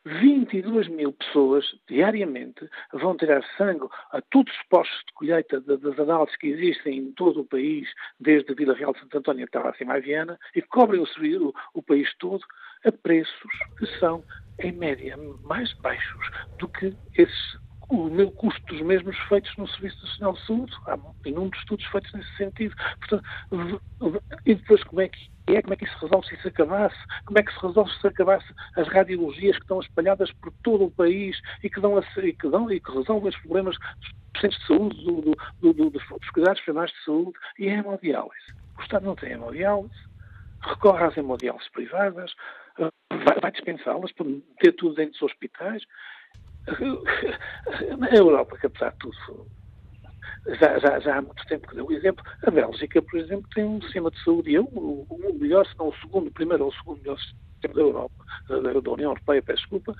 22 mil pessoas diariamente vão tirar sangue a todos os postos de colheita das análises que existem em todo o país, desde Vila Real de Santo António até lá acima a Viana, e cobrem o, o, o país todo a preços que são, em média, mais baixos do que esses o meu custo dos mesmos feitos no Serviço Nacional de Saúde. Há inúmeros estudos feitos nesse sentido. Portanto, e depois como é que é, como é que isso resolve se isso acabasse? Como é que se resolve se acabasse as radiologias que estão espalhadas por todo o país e que dão, a, e que, dão e que resolvem os problemas dos centros de saúde, do, do, do, dos cuidados primários de saúde e a hemodiálise. O Estado não tem hemodiálise, recorre às hemodiálises privadas, vai, vai dispensá-las para ter tudo dentro dos hospitais. Na Europa, que apesar de tudo, já, já, já há muito tempo que deu o exemplo, a Bélgica, por exemplo, tem um sistema de saúde, e é o, o melhor, se não o segundo, o primeiro ou o segundo melhor sistema da Europa, da, da União Europeia, peço desculpa,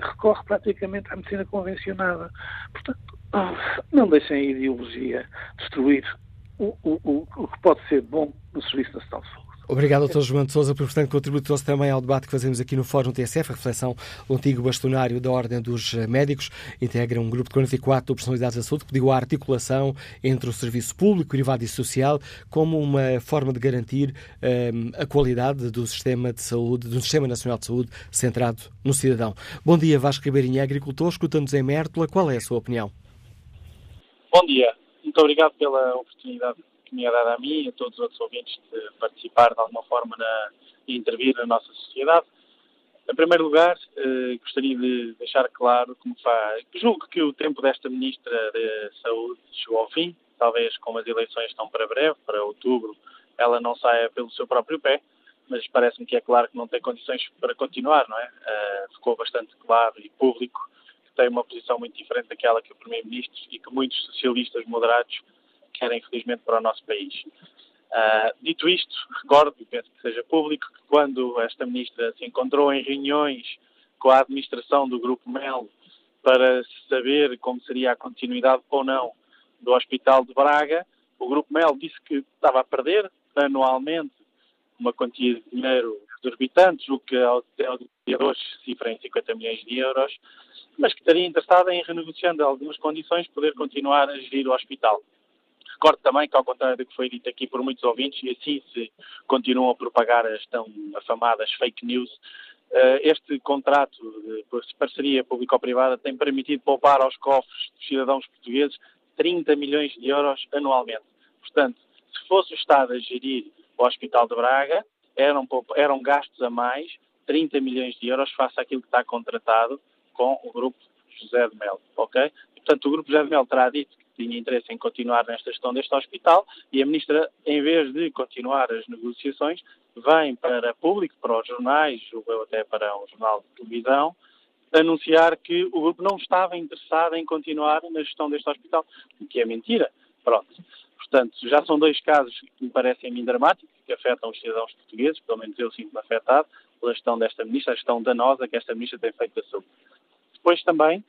recorre praticamente à medicina convencionada. Portanto, ah, não deixem a ideologia destruir o, o, o, o que pode ser bom no Serviço Nacional de Saúde. Obrigado, Dr. João de Sousa, por portanto contributo trouxe também ao debate que fazemos aqui no Fórum TSF, a reflexão do antigo bastonário da Ordem dos Médicos, integra um grupo de 44 de personalidades da saúde que pediu a articulação entre o serviço público, privado e social como uma forma de garantir um, a qualidade do sistema de saúde, do Sistema Nacional de Saúde centrado no cidadão. Bom dia, Vasco Ribeirinha, agricultor, escutando-nos em Mértola. Qual é a sua opinião? Bom dia. Muito obrigado pela oportunidade que me é dada a mim e a todos os outros ouvintes de participar de alguma forma na, e intervir na nossa sociedade. Em primeiro lugar, eh, gostaria de deixar claro como faz. Julgo que o tempo desta Ministra de Saúde chegou ao fim, talvez como as eleições estão para breve, para outubro, ela não saia pelo seu próprio pé, mas parece-me que é claro que não tem condições para continuar, não é? Uh, ficou bastante claro e público que tem uma posição muito diferente daquela que o Primeiro-Ministro e que muitos socialistas moderados querem, infelizmente, para o nosso país. Uh, dito isto, recordo, e penso que seja público, que quando esta ministra se encontrou em reuniões com a administração do Grupo MEL para saber como seria a continuidade ou não do Hospital de Braga, o Grupo MEL disse que estava a perder anualmente uma quantia de dinheiro exorbitante, o que ao dia de hoje cifra em 50 milhões de euros, mas que estaria interessada em renegociando algumas condições poder continuar a gerir o hospital. Recordo também que, ao contrário do que foi dito aqui por muitos ouvintes, e assim se continuam a propagar as tão afamadas fake news, eh, este contrato de parceria público-privada tem permitido poupar aos cofres dos cidadãos portugueses 30 milhões de euros anualmente. Portanto, se fosse o Estado a gerir o Hospital de Braga, eram, eram gastos a mais 30 milhões de euros face àquilo que está contratado com o Grupo José de Mel, ok? portanto, o Grupo José de Mel terá dito que tinha interesse em continuar nesta gestão deste hospital e a Ministra, em vez de continuar as negociações, vem para público, para os jornais, ou até para um jornal de televisão, anunciar que o grupo não estava interessado em continuar na gestão deste hospital, o que é mentira. Pronto. Portanto, já são dois casos que me parecem a mim dramáticos, que afetam os cidadãos portugueses, pelo menos eu sinto-me afetado pela gestão desta ministra, a gestão danosa que esta ministra tem feito da saúde. Depois também,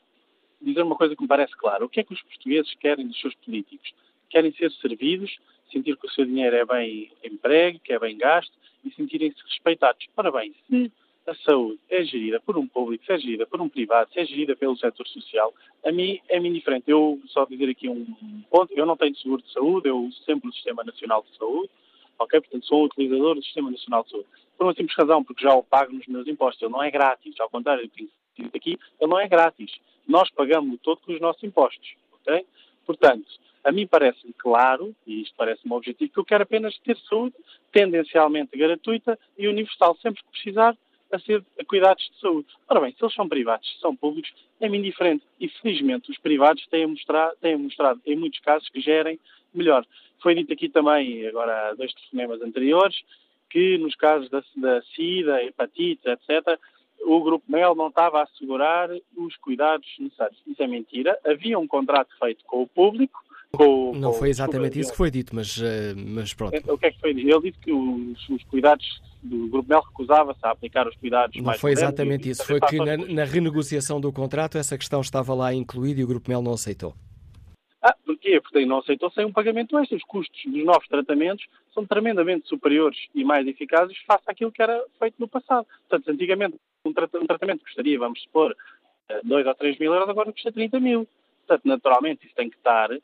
dizer uma coisa que me parece clara. O que é que os portugueses querem dos seus políticos? Querem ser servidos, sentir que o seu dinheiro é bem emprego, que é bem gasto e sentirem-se respeitados. Ora bem, se a saúde é gerida por um público, se é gerida por um privado, se é gerida pelo setor social, a mim é-me indiferente. Eu, só dizer aqui um ponto, eu não tenho seguro de saúde, eu uso sempre o Sistema Nacional de Saúde, ok? Portanto, sou um utilizador do Sistema Nacional de Saúde. Por uma simples razão, porque já o pago nos meus impostos. Ele não é grátis, ao contrário do que aqui, ele não é grátis. Nós pagamos todo com os nossos impostos, ok? Portanto, a mim parece-me claro, e isto parece-me objetivo, que eu quero apenas ter saúde tendencialmente gratuita e universal, sempre que precisar, a ser a cuidados de saúde. Ora bem, se eles são privados, se são públicos, é-me indiferente. E felizmente os privados têm mostrado, têm mostrado, em muitos casos, que gerem melhor. Foi dito aqui também, agora, dois telefonemas anteriores, que nos casos da, da SIDA, hepatite, etc., o Grupo Mel não estava a assegurar os cuidados necessários. Isso é mentira. Havia um contrato feito com o público. Com, não com, foi exatamente isso que foi dito, mas, eh, mas pronto. O que é que foi dito? Ele disse que os, os cuidados do Grupo Mel recusava-se a aplicar os cuidados não mais foi exatamente isso. Foi que na, na, renegociação do contrato essa questão estava lá incluída e o Grupo Mel não aceitou. Ah, porquê? Porque não aceitou sem um pagamento extra. Os custos dos novos tratamentos são tremendamente superiores e mais eficazes face àquilo que era feito no passado. Portanto, antigamente um, tratamento custaria, vamos supor, 2 eh, ou 3 mil euros, agora custa 30 mil. Portanto, naturalmente, isso tem que estar uh,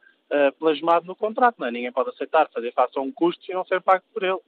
plasmado no contrato. Não é? Ninguém pode aceitar fazer face a um custo e não ser pago por ele.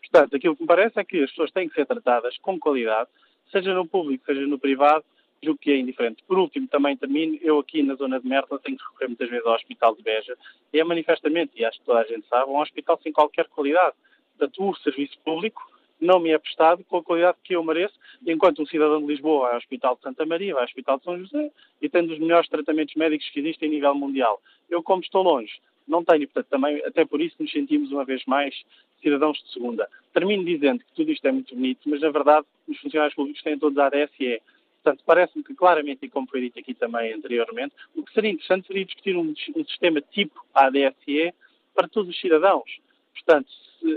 Portanto, aquilo que me parece é que as pessoas têm que ser tratadas com qualidade, seja no público, seja no privado, julgo que é indiferente. Por último, também termino, eu aqui na zona de Merda tenho que recorrer muitas vezes ao Hospital de Beja, é manifestamente, e acho que toda a gente sabe, um hospital sem qualquer qualidade. Portanto, o serviço público não me é prestado com a qualidade que eu mereço, enquanto um cidadão de Lisboa vai ao Hospital de Santa Maria, vai ao Hospital de São José e tem dos melhores tratamentos médicos que existem a nível mundial. Eu, como estou longe, não tenho, portanto, também, até por isso nos sentimos uma vez mais cidadãos de segunda. Termino dizendo que tudo isto é muito bonito, mas na verdade os funcionários públicos têm todos a ADSE. Portanto, parece-me que claramente, e como foi dito aqui também anteriormente, o que seria interessante seria discutir um, um sistema tipo ADSE para todos os cidadãos. Portanto,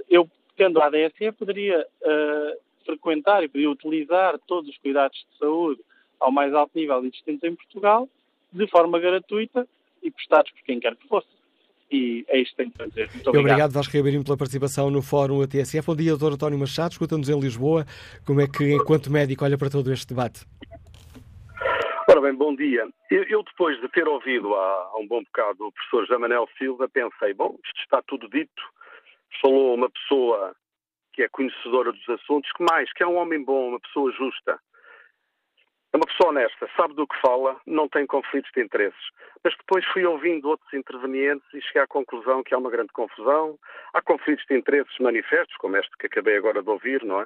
eu tendo ADSE, poderia uh, frequentar e poderia utilizar todos os cuidados de saúde ao mais alto nível existentes em Portugal, de forma gratuita e prestados por quem quer que fosse. E é isto que tenho para dizer. Muito obrigado. obrigado, Vasco Ribeirinho, pela participação no Fórum ATSF. Bom dia, Dr. António Machado. Escuta-nos em Lisboa. Como é que, enquanto médico, olha para todo este debate? Ora bem, bom dia. Eu, eu depois de ter ouvido há, há, um bom bocado o professor Jamanel Silva, pensei, bom, isto está tudo dito, falou uma pessoa que é conhecedora dos assuntos, que mais, que é um homem bom, uma pessoa justa. É uma pessoa honesta, sabe do que fala, não tem conflitos de interesses. Mas depois fui ouvindo outros intervenientes e cheguei à conclusão que há uma grande confusão, há conflitos de interesses manifestos, como este que acabei agora de ouvir, não é?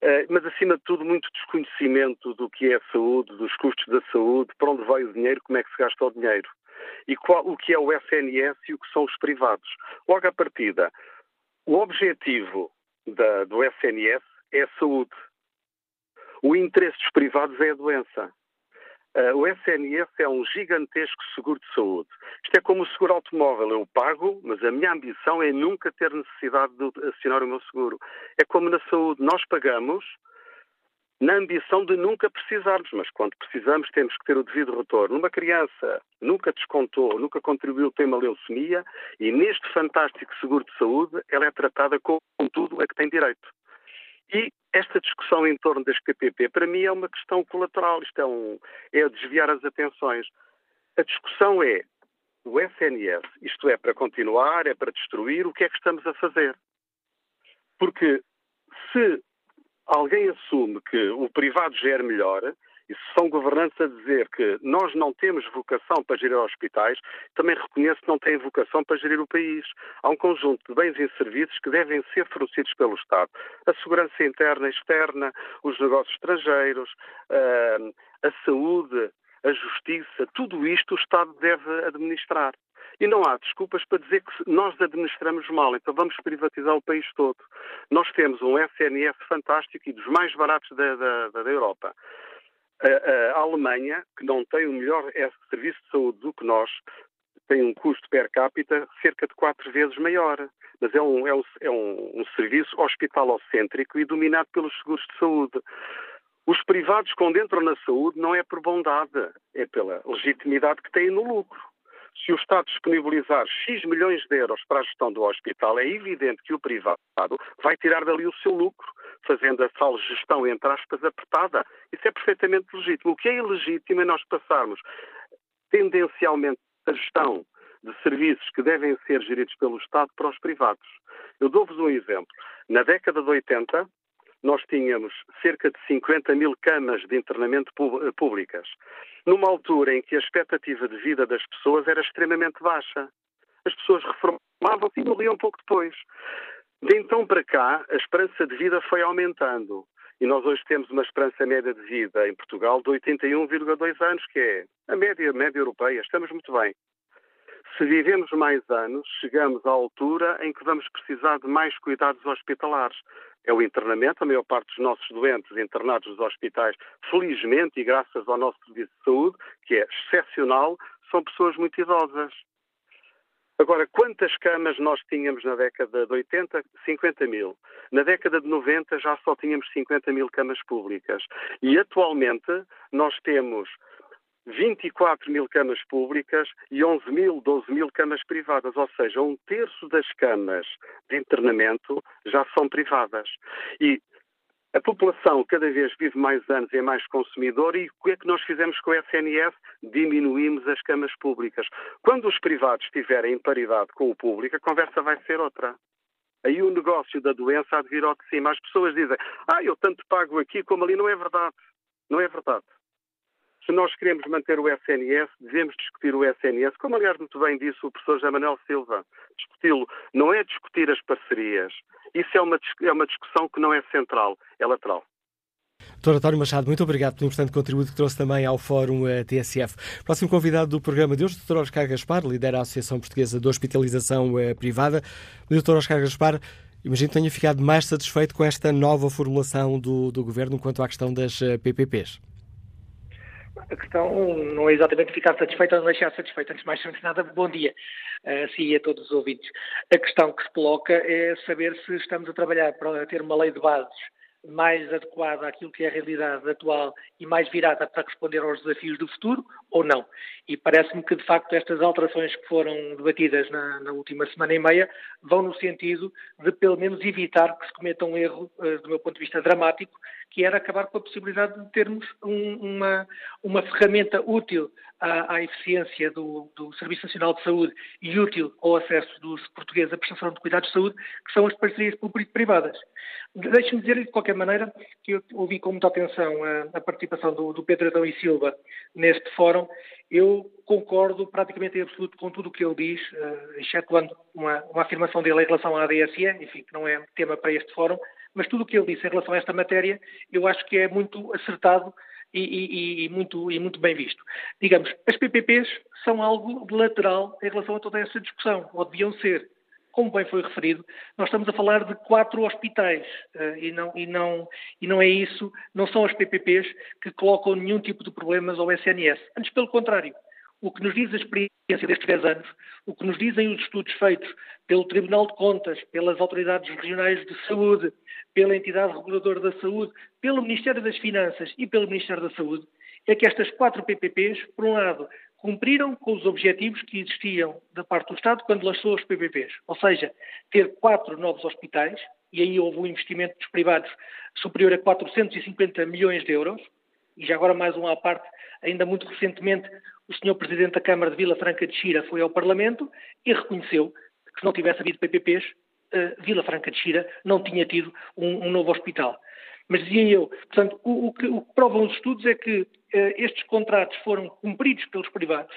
Eh, mas, acima de tudo, muito desconhecimento do que é a saúde, dos custos da saúde, para onde vai o dinheiro, como é que se gasta o dinheiro. E qual, o que é o SNS e o que são os privados. Logo à partida, o objetivo da, do SNS é a saúde. O interesse dos privados é a doença. Uh, o SNS é um gigantesco seguro de saúde. Isto é como o seguro automóvel. Eu pago, mas a minha ambição é nunca ter necessidade de assinar o meu seguro. É como na saúde. Nós pagamos na ambição de nunca precisarmos, mas quando precisamos temos que ter o devido retorno. Uma criança nunca descontou, nunca contribuiu para uma leucemia e neste fantástico seguro de saúde ela é tratada com tudo a que tem direito. E esta discussão em torno das PPP, para mim, é uma questão colateral, isto é, um, é desviar as atenções. A discussão é do SNS, isto é para continuar, é para destruir, o que é que estamos a fazer? Porque se alguém assume que o privado gera melhor, e se são governantes a dizer que nós não temos vocação para gerir hospitais, também reconheço que não têm vocação para gerir o país. Há um conjunto de bens e serviços que devem ser fornecidos pelo Estado. A segurança interna e externa, os negócios estrangeiros, a saúde, a justiça, tudo isto o Estado deve administrar. E não há desculpas para dizer que nós administramos mal, então vamos privatizar o país todo. Nós temos um SNS fantástico e dos mais baratos da, da, da Europa. A, a, Alemanha, que não tem o melhor serviço de saúde do que nós, tem um custo per capita cerca de quatro vezes maior. Mas é um, é um, é um serviço hospitalocêntrico e dominado pelos seguros de saúde. Os privados, quando entram na saúde, não é por bondade, é pela legitimidade que têm no lucro. Se o Estado disponibilizar X milhões de euros para a gestão do hospital, é evidente que o privado vai tirar dali o seu lucro, fazendo a tal gestão, entre aspas, apertada. Isso é perfeitamente legítimo. O que é ilegítimo é nós passarmos tendencialmente a gestão de serviços que devem ser geridos pelo Estado para os privados. Eu dou-vos um exemplo. Na década de 80, nós tínhamos cerca de 50 mil camas de internamento eh, públicas, numa altura em que a expectativa de vida das pessoas era extremamente baixa. As pessoas reformavam-se e morriam pouco depois. De então para cá, a esperança de vida foi aumentando. E nós hoje temos uma esperança média de vida em Portugal de 81,2 anos, que é a média, média europeia. Estamos muito bem. Se vivemos mais anos, chegamos à altura em que vamos precisar de mais cuidados hospitalares é o internamento. A maior parte dos nossos doentes internados nos hospitais, felizmente e graças ao nosso serviço de saúde, que é excepcional, são pessoas muito idosas. Agora, quantas camas nós tínhamos na década de 80? 50 mil. Na década de 90 já só tínhamos 50 mil camas públicas. E atualmente nós temos 24 mil camas públicas e 11 mil, 12 mil camas privadas, ou seja, um terço das camas de internamento já são privadas. E a população cada vez vive mais anos e é mais consumidor e o que é que nós fizemos com o SNS? Diminuímos as camas públicas. Quando os privados estiverem em paridade com o público, a conversa vai ser outra. Aí o negócio da doença há de vir ao de cima. As pessoas dizem, ah, eu tanto pago aqui como ali. Não é verdade. Não é verdade. Se nós queremos manter o SNS, devemos discutir o SNS, como aliás muito bem disse o professor José Manuel Silva. Discuti-lo não é discutir as parcerias. Isso é uma, é uma discussão que não é central, é lateral. Doutor António Machado, muito obrigado pelo importante contributo que trouxe também ao Fórum eh, TSF. Próximo convidado do programa de hoje, Dr. Oscar Gaspar, lidera a Associação Portuguesa de Hospitalização eh, Privada. Dr. Oscar Gaspar, imagino que tenha ficado mais satisfeito com esta nova formulação do, do Governo quanto à questão das PPPs. Eh, a questão não é exatamente ficar satisfeito ou não deixar satisfeito. Antes de mais, antes de nada, bom dia a si e a todos os ouvintes. A questão que se coloca é saber se estamos a trabalhar para ter uma lei de bases mais adequada àquilo que é a realidade atual e mais virada para responder aos desafios do futuro ou não. E parece-me que, de facto, estas alterações que foram debatidas na, na, última semana e meia vão no sentido de, pelo menos, evitar que se cometa um erro, uh, do meu ponto de vista, dramático, que era acabar com a possibilidade de termos um, uma, uma ferramenta útil à, à eficiência do, do, Serviço Nacional de Saúde e útil ao acesso dos portugueses à prestação de cuidados de saúde, que são as parcerias público-privadas. Deixe-me dizer, de qualquer maneira, que eu ouvi com muita atenção a, a participação do, do, Pedro Adão e Silva neste fórum. Eu concordo praticamente em absoluto com tudo o que ele diz, uh, excetuando uma, uma afirmação dele em relação à ADSE, enfim, que não é tema para este fórum, mas tudo o que ele disse em relação a esta matéria, eu acho que é muito acertado e, e, e, muito, e muito bem visto. Digamos, as PPPs são algo lateral em relação a toda essa discussão, ou deviam ser. Como bem foi referido, nós estamos a falar de quatro hospitais uh, e, não, e, não, e não é isso, não são as PPPs que colocam nenhum tipo de problemas ao SNS. Antes, pelo contrário, o que nos diz a experiência destes 10 anos, o que nos dizem os estudos feitos pelo Tribunal de Contas, pelas autoridades regionais de saúde, pela entidade reguladora da saúde, pelo Ministério das Finanças e pelo Ministério da Saúde, é que estas quatro PPPs, por um lado, cumpriram com os objetivos que existiam da parte do Estado quando lançou os PPPs, ou seja, ter quatro novos hospitais, e aí houve um investimento dos privados superior a 450 milhões de euros, e já agora mais um à parte, ainda muito recentemente o senhor Presidente da Câmara de Vila Franca de Xira foi ao Parlamento e reconheceu que se não tivesse havido PPPs, uh, Vila Franca de Xira não tinha tido um, um novo hospital. Mas dizia eu, portanto, o, o, que, o, que, provam os estudos é que uh, estes contratos foram cumpridos pelos privados,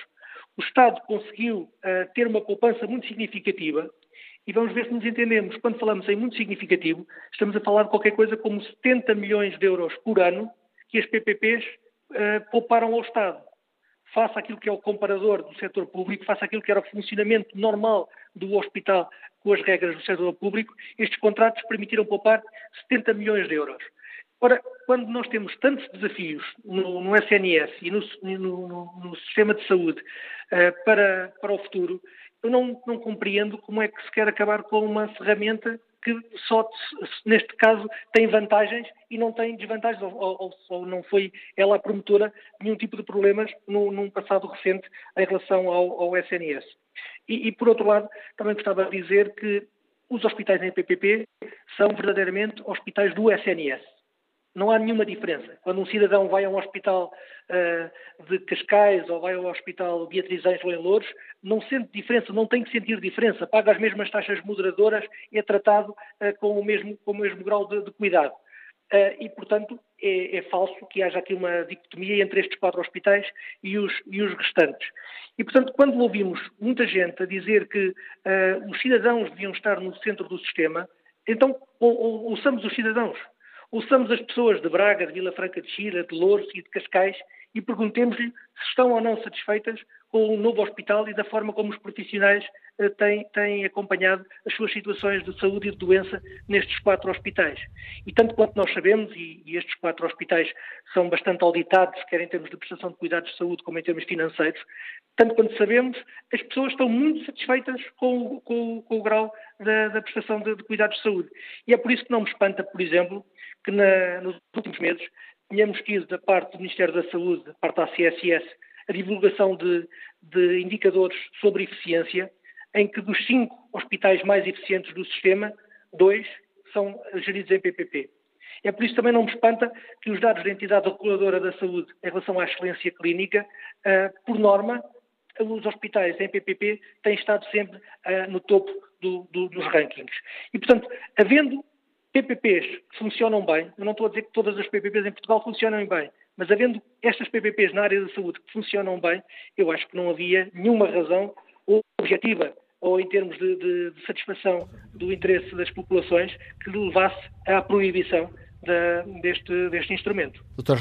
o Estado conseguiu uh, ter uma poupança muito significativa e vamos ver se nos entendemos. Quando falamos em muito significativo, estamos a falar de qualquer coisa como 70 milhões de euros por ano que as PPPs uh, pouparam ao Estado. Faça aquilo que é o comparador do setor público, faça aquilo que era o funcionamento normal do hospital com as regras do setor público, estes contratos permitiram poupar 70 milhões de euros. Ora, quando nós temos tantos desafios no, no SNS e no, no, no, sistema de saúde uh, para, para o futuro, eu não, não, compreendo como é que se quer acabar com uma ferramenta que só, neste caso, tem vantagens e não tem desvantagens, ou, ou, ou não foi ela a promotora de nenhum tipo de problemas no, num passado recente em relação ao, ao SNS. E, e, por outro lado, também gostava de dizer que os hospitais em PPP são verdadeiramente hospitais do SNS não há nenhuma diferença. Quando um cidadão vai a um hospital uh, de Cascais ou vai ao hospital Beatriz Ângelo em Louros, não sente diferença, não tem que sentir diferença, paga as mesmas taxas moderadoras e é tratado uh, com, o mesmo, com o mesmo grau de, de cuidado. Uh, e, portanto, é, é, falso que haja aqui uma dicotomia entre estes quatro hospitais e os, e os restantes. E, portanto, quando ouvimos muita gente a dizer que os cidadãos deviam estar no centro do sistema, então ou, ou, ouçamos os cidadãos. Ouçamos as pessoas de Braga, de Vila Franca de Xira, de Louros e de Cascais e perguntemos-lhe se estão ou não satisfeitas com o novo hospital e da forma como os profissionais uh, têm, têm, acompanhado as suas situações de saúde e de doença nestes quatro hospitais. E tanto quanto nós sabemos, e, e, estes quatro hospitais são bastante auditados, quer em termos de prestação de cuidados de saúde como em termos financeiros, tanto quanto sabemos, as pessoas estão muito satisfeitas com, com, com o grau da, da prestação de, de, cuidados de saúde. E é por isso que não me espanta, por exemplo, que na, nos últimos meses tínhamos tido da parte do Ministério da Saúde, da parte da CSS, a divulgação de, de indicadores sobre eficiência, em que dos cinco hospitais mais eficientes do sistema, dois são geridos em PPP. É por isso também não me espanta que os dados da entidade reguladora da saúde em relação à excelência clínica, uh, por norma, os hospitais em PPP têm estado sempre uh, no topo do, do, dos rankings. E, portanto, havendo PPPs funcionam bem, eu não estou a dizer que todas as PPPs em Portugal funcionam bem, mas havendo estas PPPs na área da saúde que funcionam bem, eu acho que não havia nenhuma razão objetiva ou em termos de, de, de satisfação do interesse das populações que levasse à proibição da, deste, deste instrumento. Doutor,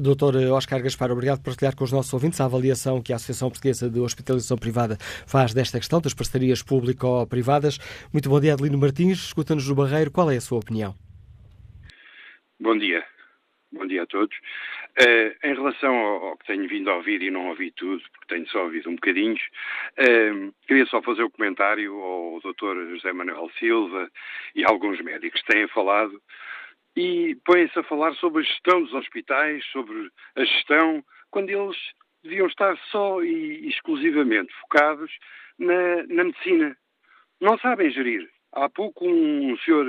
doutor Oscar Gaspar, obrigado por partilhar com os nossos ouvintes a avaliação que a Associação Portuguesa de Hospitalização Privada faz desta questão das parcerias público-privadas. Muito bom dia, Adelino Martins. Escuta-nos do Barreiro. Qual é a sua opinião? Bom dia. Bom dia a todos. Uh, em relação ao, ao, que tenho vindo a ouvir e não ouvi tudo, porque tenho só ouvido um bocadinho, uh, queria só fazer o um comentário ao Dr. José Manuel Silva e alguns médicos que têm falado e põem-se a falar sobre a gestão dos hospitais, sobre a gestão, quando eles deviam estar só e exclusivamente focados na, na medicina. Não sabem gerir. Há pouco um senhor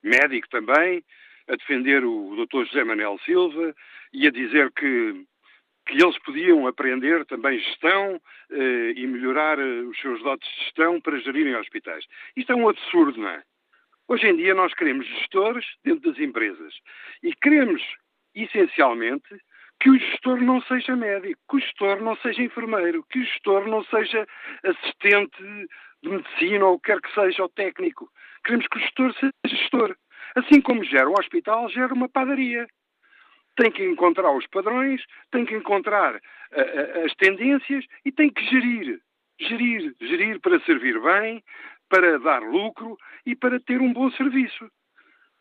médico também a defender o Dr. José Manuel Silva e a dizer que, que eles podiam aprender também gestão eh, e melhorar eh, os seus dotes de gestão para gerirem hospitais. Isto é um absurdo, não é? Hoje em dia nós queremos gestores dentro das empresas e queremos, essencialmente, que o gestor não seja médico, que o gestor não seja enfermeiro, que o gestor não seja assistente de medicina ou quer que seja, ou técnico. Queremos que o gestor seja gestor. Assim como gera um hospital, gera uma padaria. Tem que encontrar os padrões, tem que encontrar uh, uh, as tendências e tem que gerir. Gerir, gerir para servir bem, para dar lucro e para ter um bom serviço.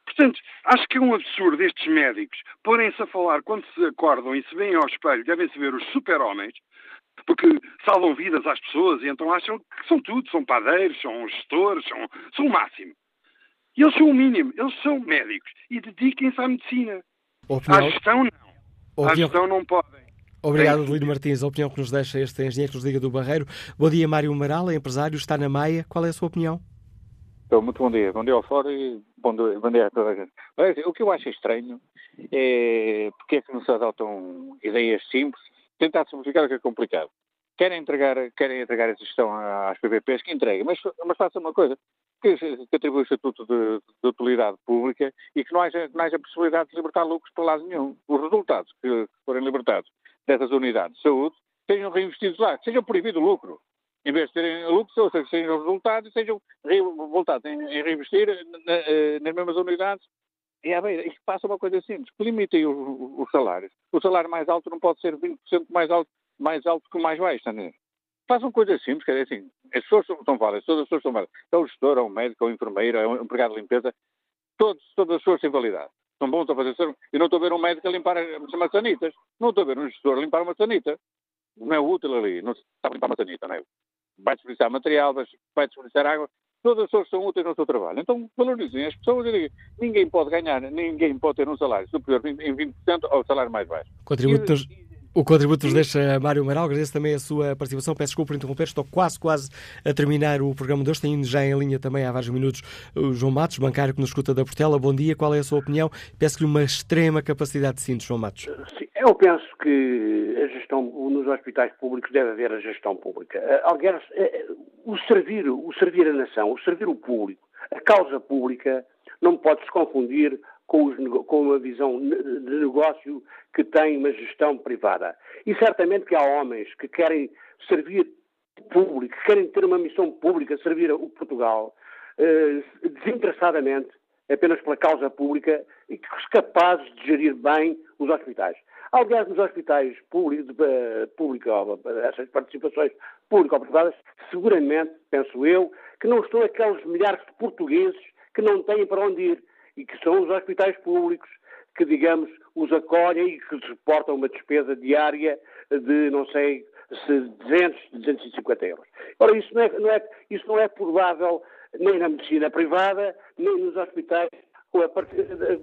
Portanto, acho que é um absurdo estes médicos porem-se a falar quando se acordam e se veem ao espelho, devem-se ver os super-homens, porque salvam vidas às pessoas e então acham que são tudo, são padeiros, são gestores, são, são o máximo. E eles são o mínimo, eles são médicos e dediquem-se à medicina. Opinião... À gestão, não. Opinião... À gestão não podem. Obrigado, Lino Martins. A opinião que nos deixa este engenheiro que nos liga do Barreiro. Bom dia, Mário Amaral, é empresário, está na Maia. Qual é a sua opinião? Então, muito bom dia. Bom dia ao fora e bom dia, bom dia a toda a gente. Mas, o que eu acho estranho é porque é que não se adotam ideias simples. Tentar simplificar o que é complicado. Querem entregar, querem entregar a gestão às PPPs, que entreguem, mas, mas façam uma coisa, que, que atribui o estatuto de, de, utilidade pública e que não haja, não haja possibilidade de libertar lucros para lado nenhum. Os resultados que forem libertados dessas unidades de saúde sejam reinvestidos lá, sejam proibido o lucro em vez de terem lucros, ou seja, sejam resultados e sejam voltados em, em reinvestir na, eh, nas mesmas unidades. E à beira, passa uma coisa simples, que limitem os, os, salários. O salário mais alto não pode ser 20% mais alto, mais alto que o mais baixo, não é? Façam coisas simples, quer dizer assim, as pessoas são válidas, todas as pessoas são válidas. É o gestor, é o médico, é o enfermeiro, é o empregado de limpeza, todos, todas as pessoas têm validade. São bons a fazer E não estou a ver um médico a limpar as maçanitas. Não estou a ver um gestor a limpar uma sanita. Não é útil ali. Não se está a limpar uma sanita, não é? vai desperdiçar material, vai desperdiçar água, todas as pessoas são úteis no seu trabalho. Então valorizem as pessoas e digam, ninguém pode ganhar, ninguém pode ter um salário superior em 20% ao salário mais baixo. Contributo o contributo nos deixa Mário Amaral, agradeço também a sua participação. Peço desculpa por interromper, estou quase, quase a terminar o programa de hoje. Tenho já em linha também há vários minutos o João Matos, bancário que nos escuta da Portela. Bom dia, qual é a sua opinião? Peço-lhe uma extrema capacidade de síntese, João Matos. Sim, eu penso que a gestão nos hospitais públicos deve haver a gestão pública. Eh, Alguém, eh, o servir, o servir a nação, o servir o público, a causa pública não pode se confundir com, os, com uma visão de negócio que tem uma gestão privada. E certamente que há homens que querem servir público, que querem ter uma missão pública, servir o Portugal, eh, desinteressadamente, apenas pela causa pública, e que são capazes de gerir bem os hospitais. Aliás, nos hospitais públicos, público, essas participações público-privadas, seguramente, penso eu, que não estão aqueles milhares de portugueses que não têm para onde ir e que são os hospitais públicos que, digamos, os acolhem e que suportam uma despesa diária de, não sei, 200, 250 euros. Ora, isso não é, não é, isso não é provável nem na medicina privada, nem nos hospitais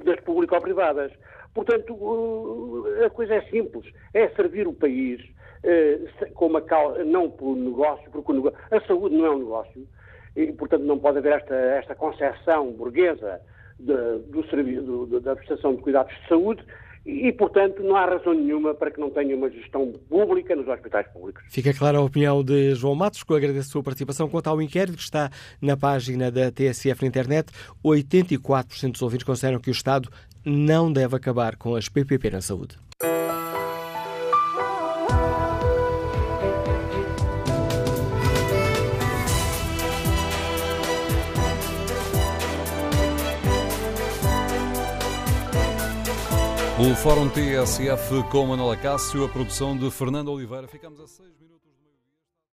das público-privadas. Portanto, a coisa é simples, é servir o país eh, com uma não por negócio, porque a saúde não é um negócio, e, portanto, não pode haver esta, esta concepção burguesa de, do serviço, do, da prestação de cuidados de saúde e, portanto, não há razão nenhuma para que não tenha uma gestão pública nos hospitais públicos. Fica clara a opinião de João Matos, que eu agradeço a sua participação. Quanto ao inquérito que está na página da TSF na internet, 84% dos ouvintes consideram que o Estado não deve acabar com as PPP na saúde. O Fórum TSF com Manuela Cássio, a produção de Fernando Oliveira. Ficamos a seis minutos.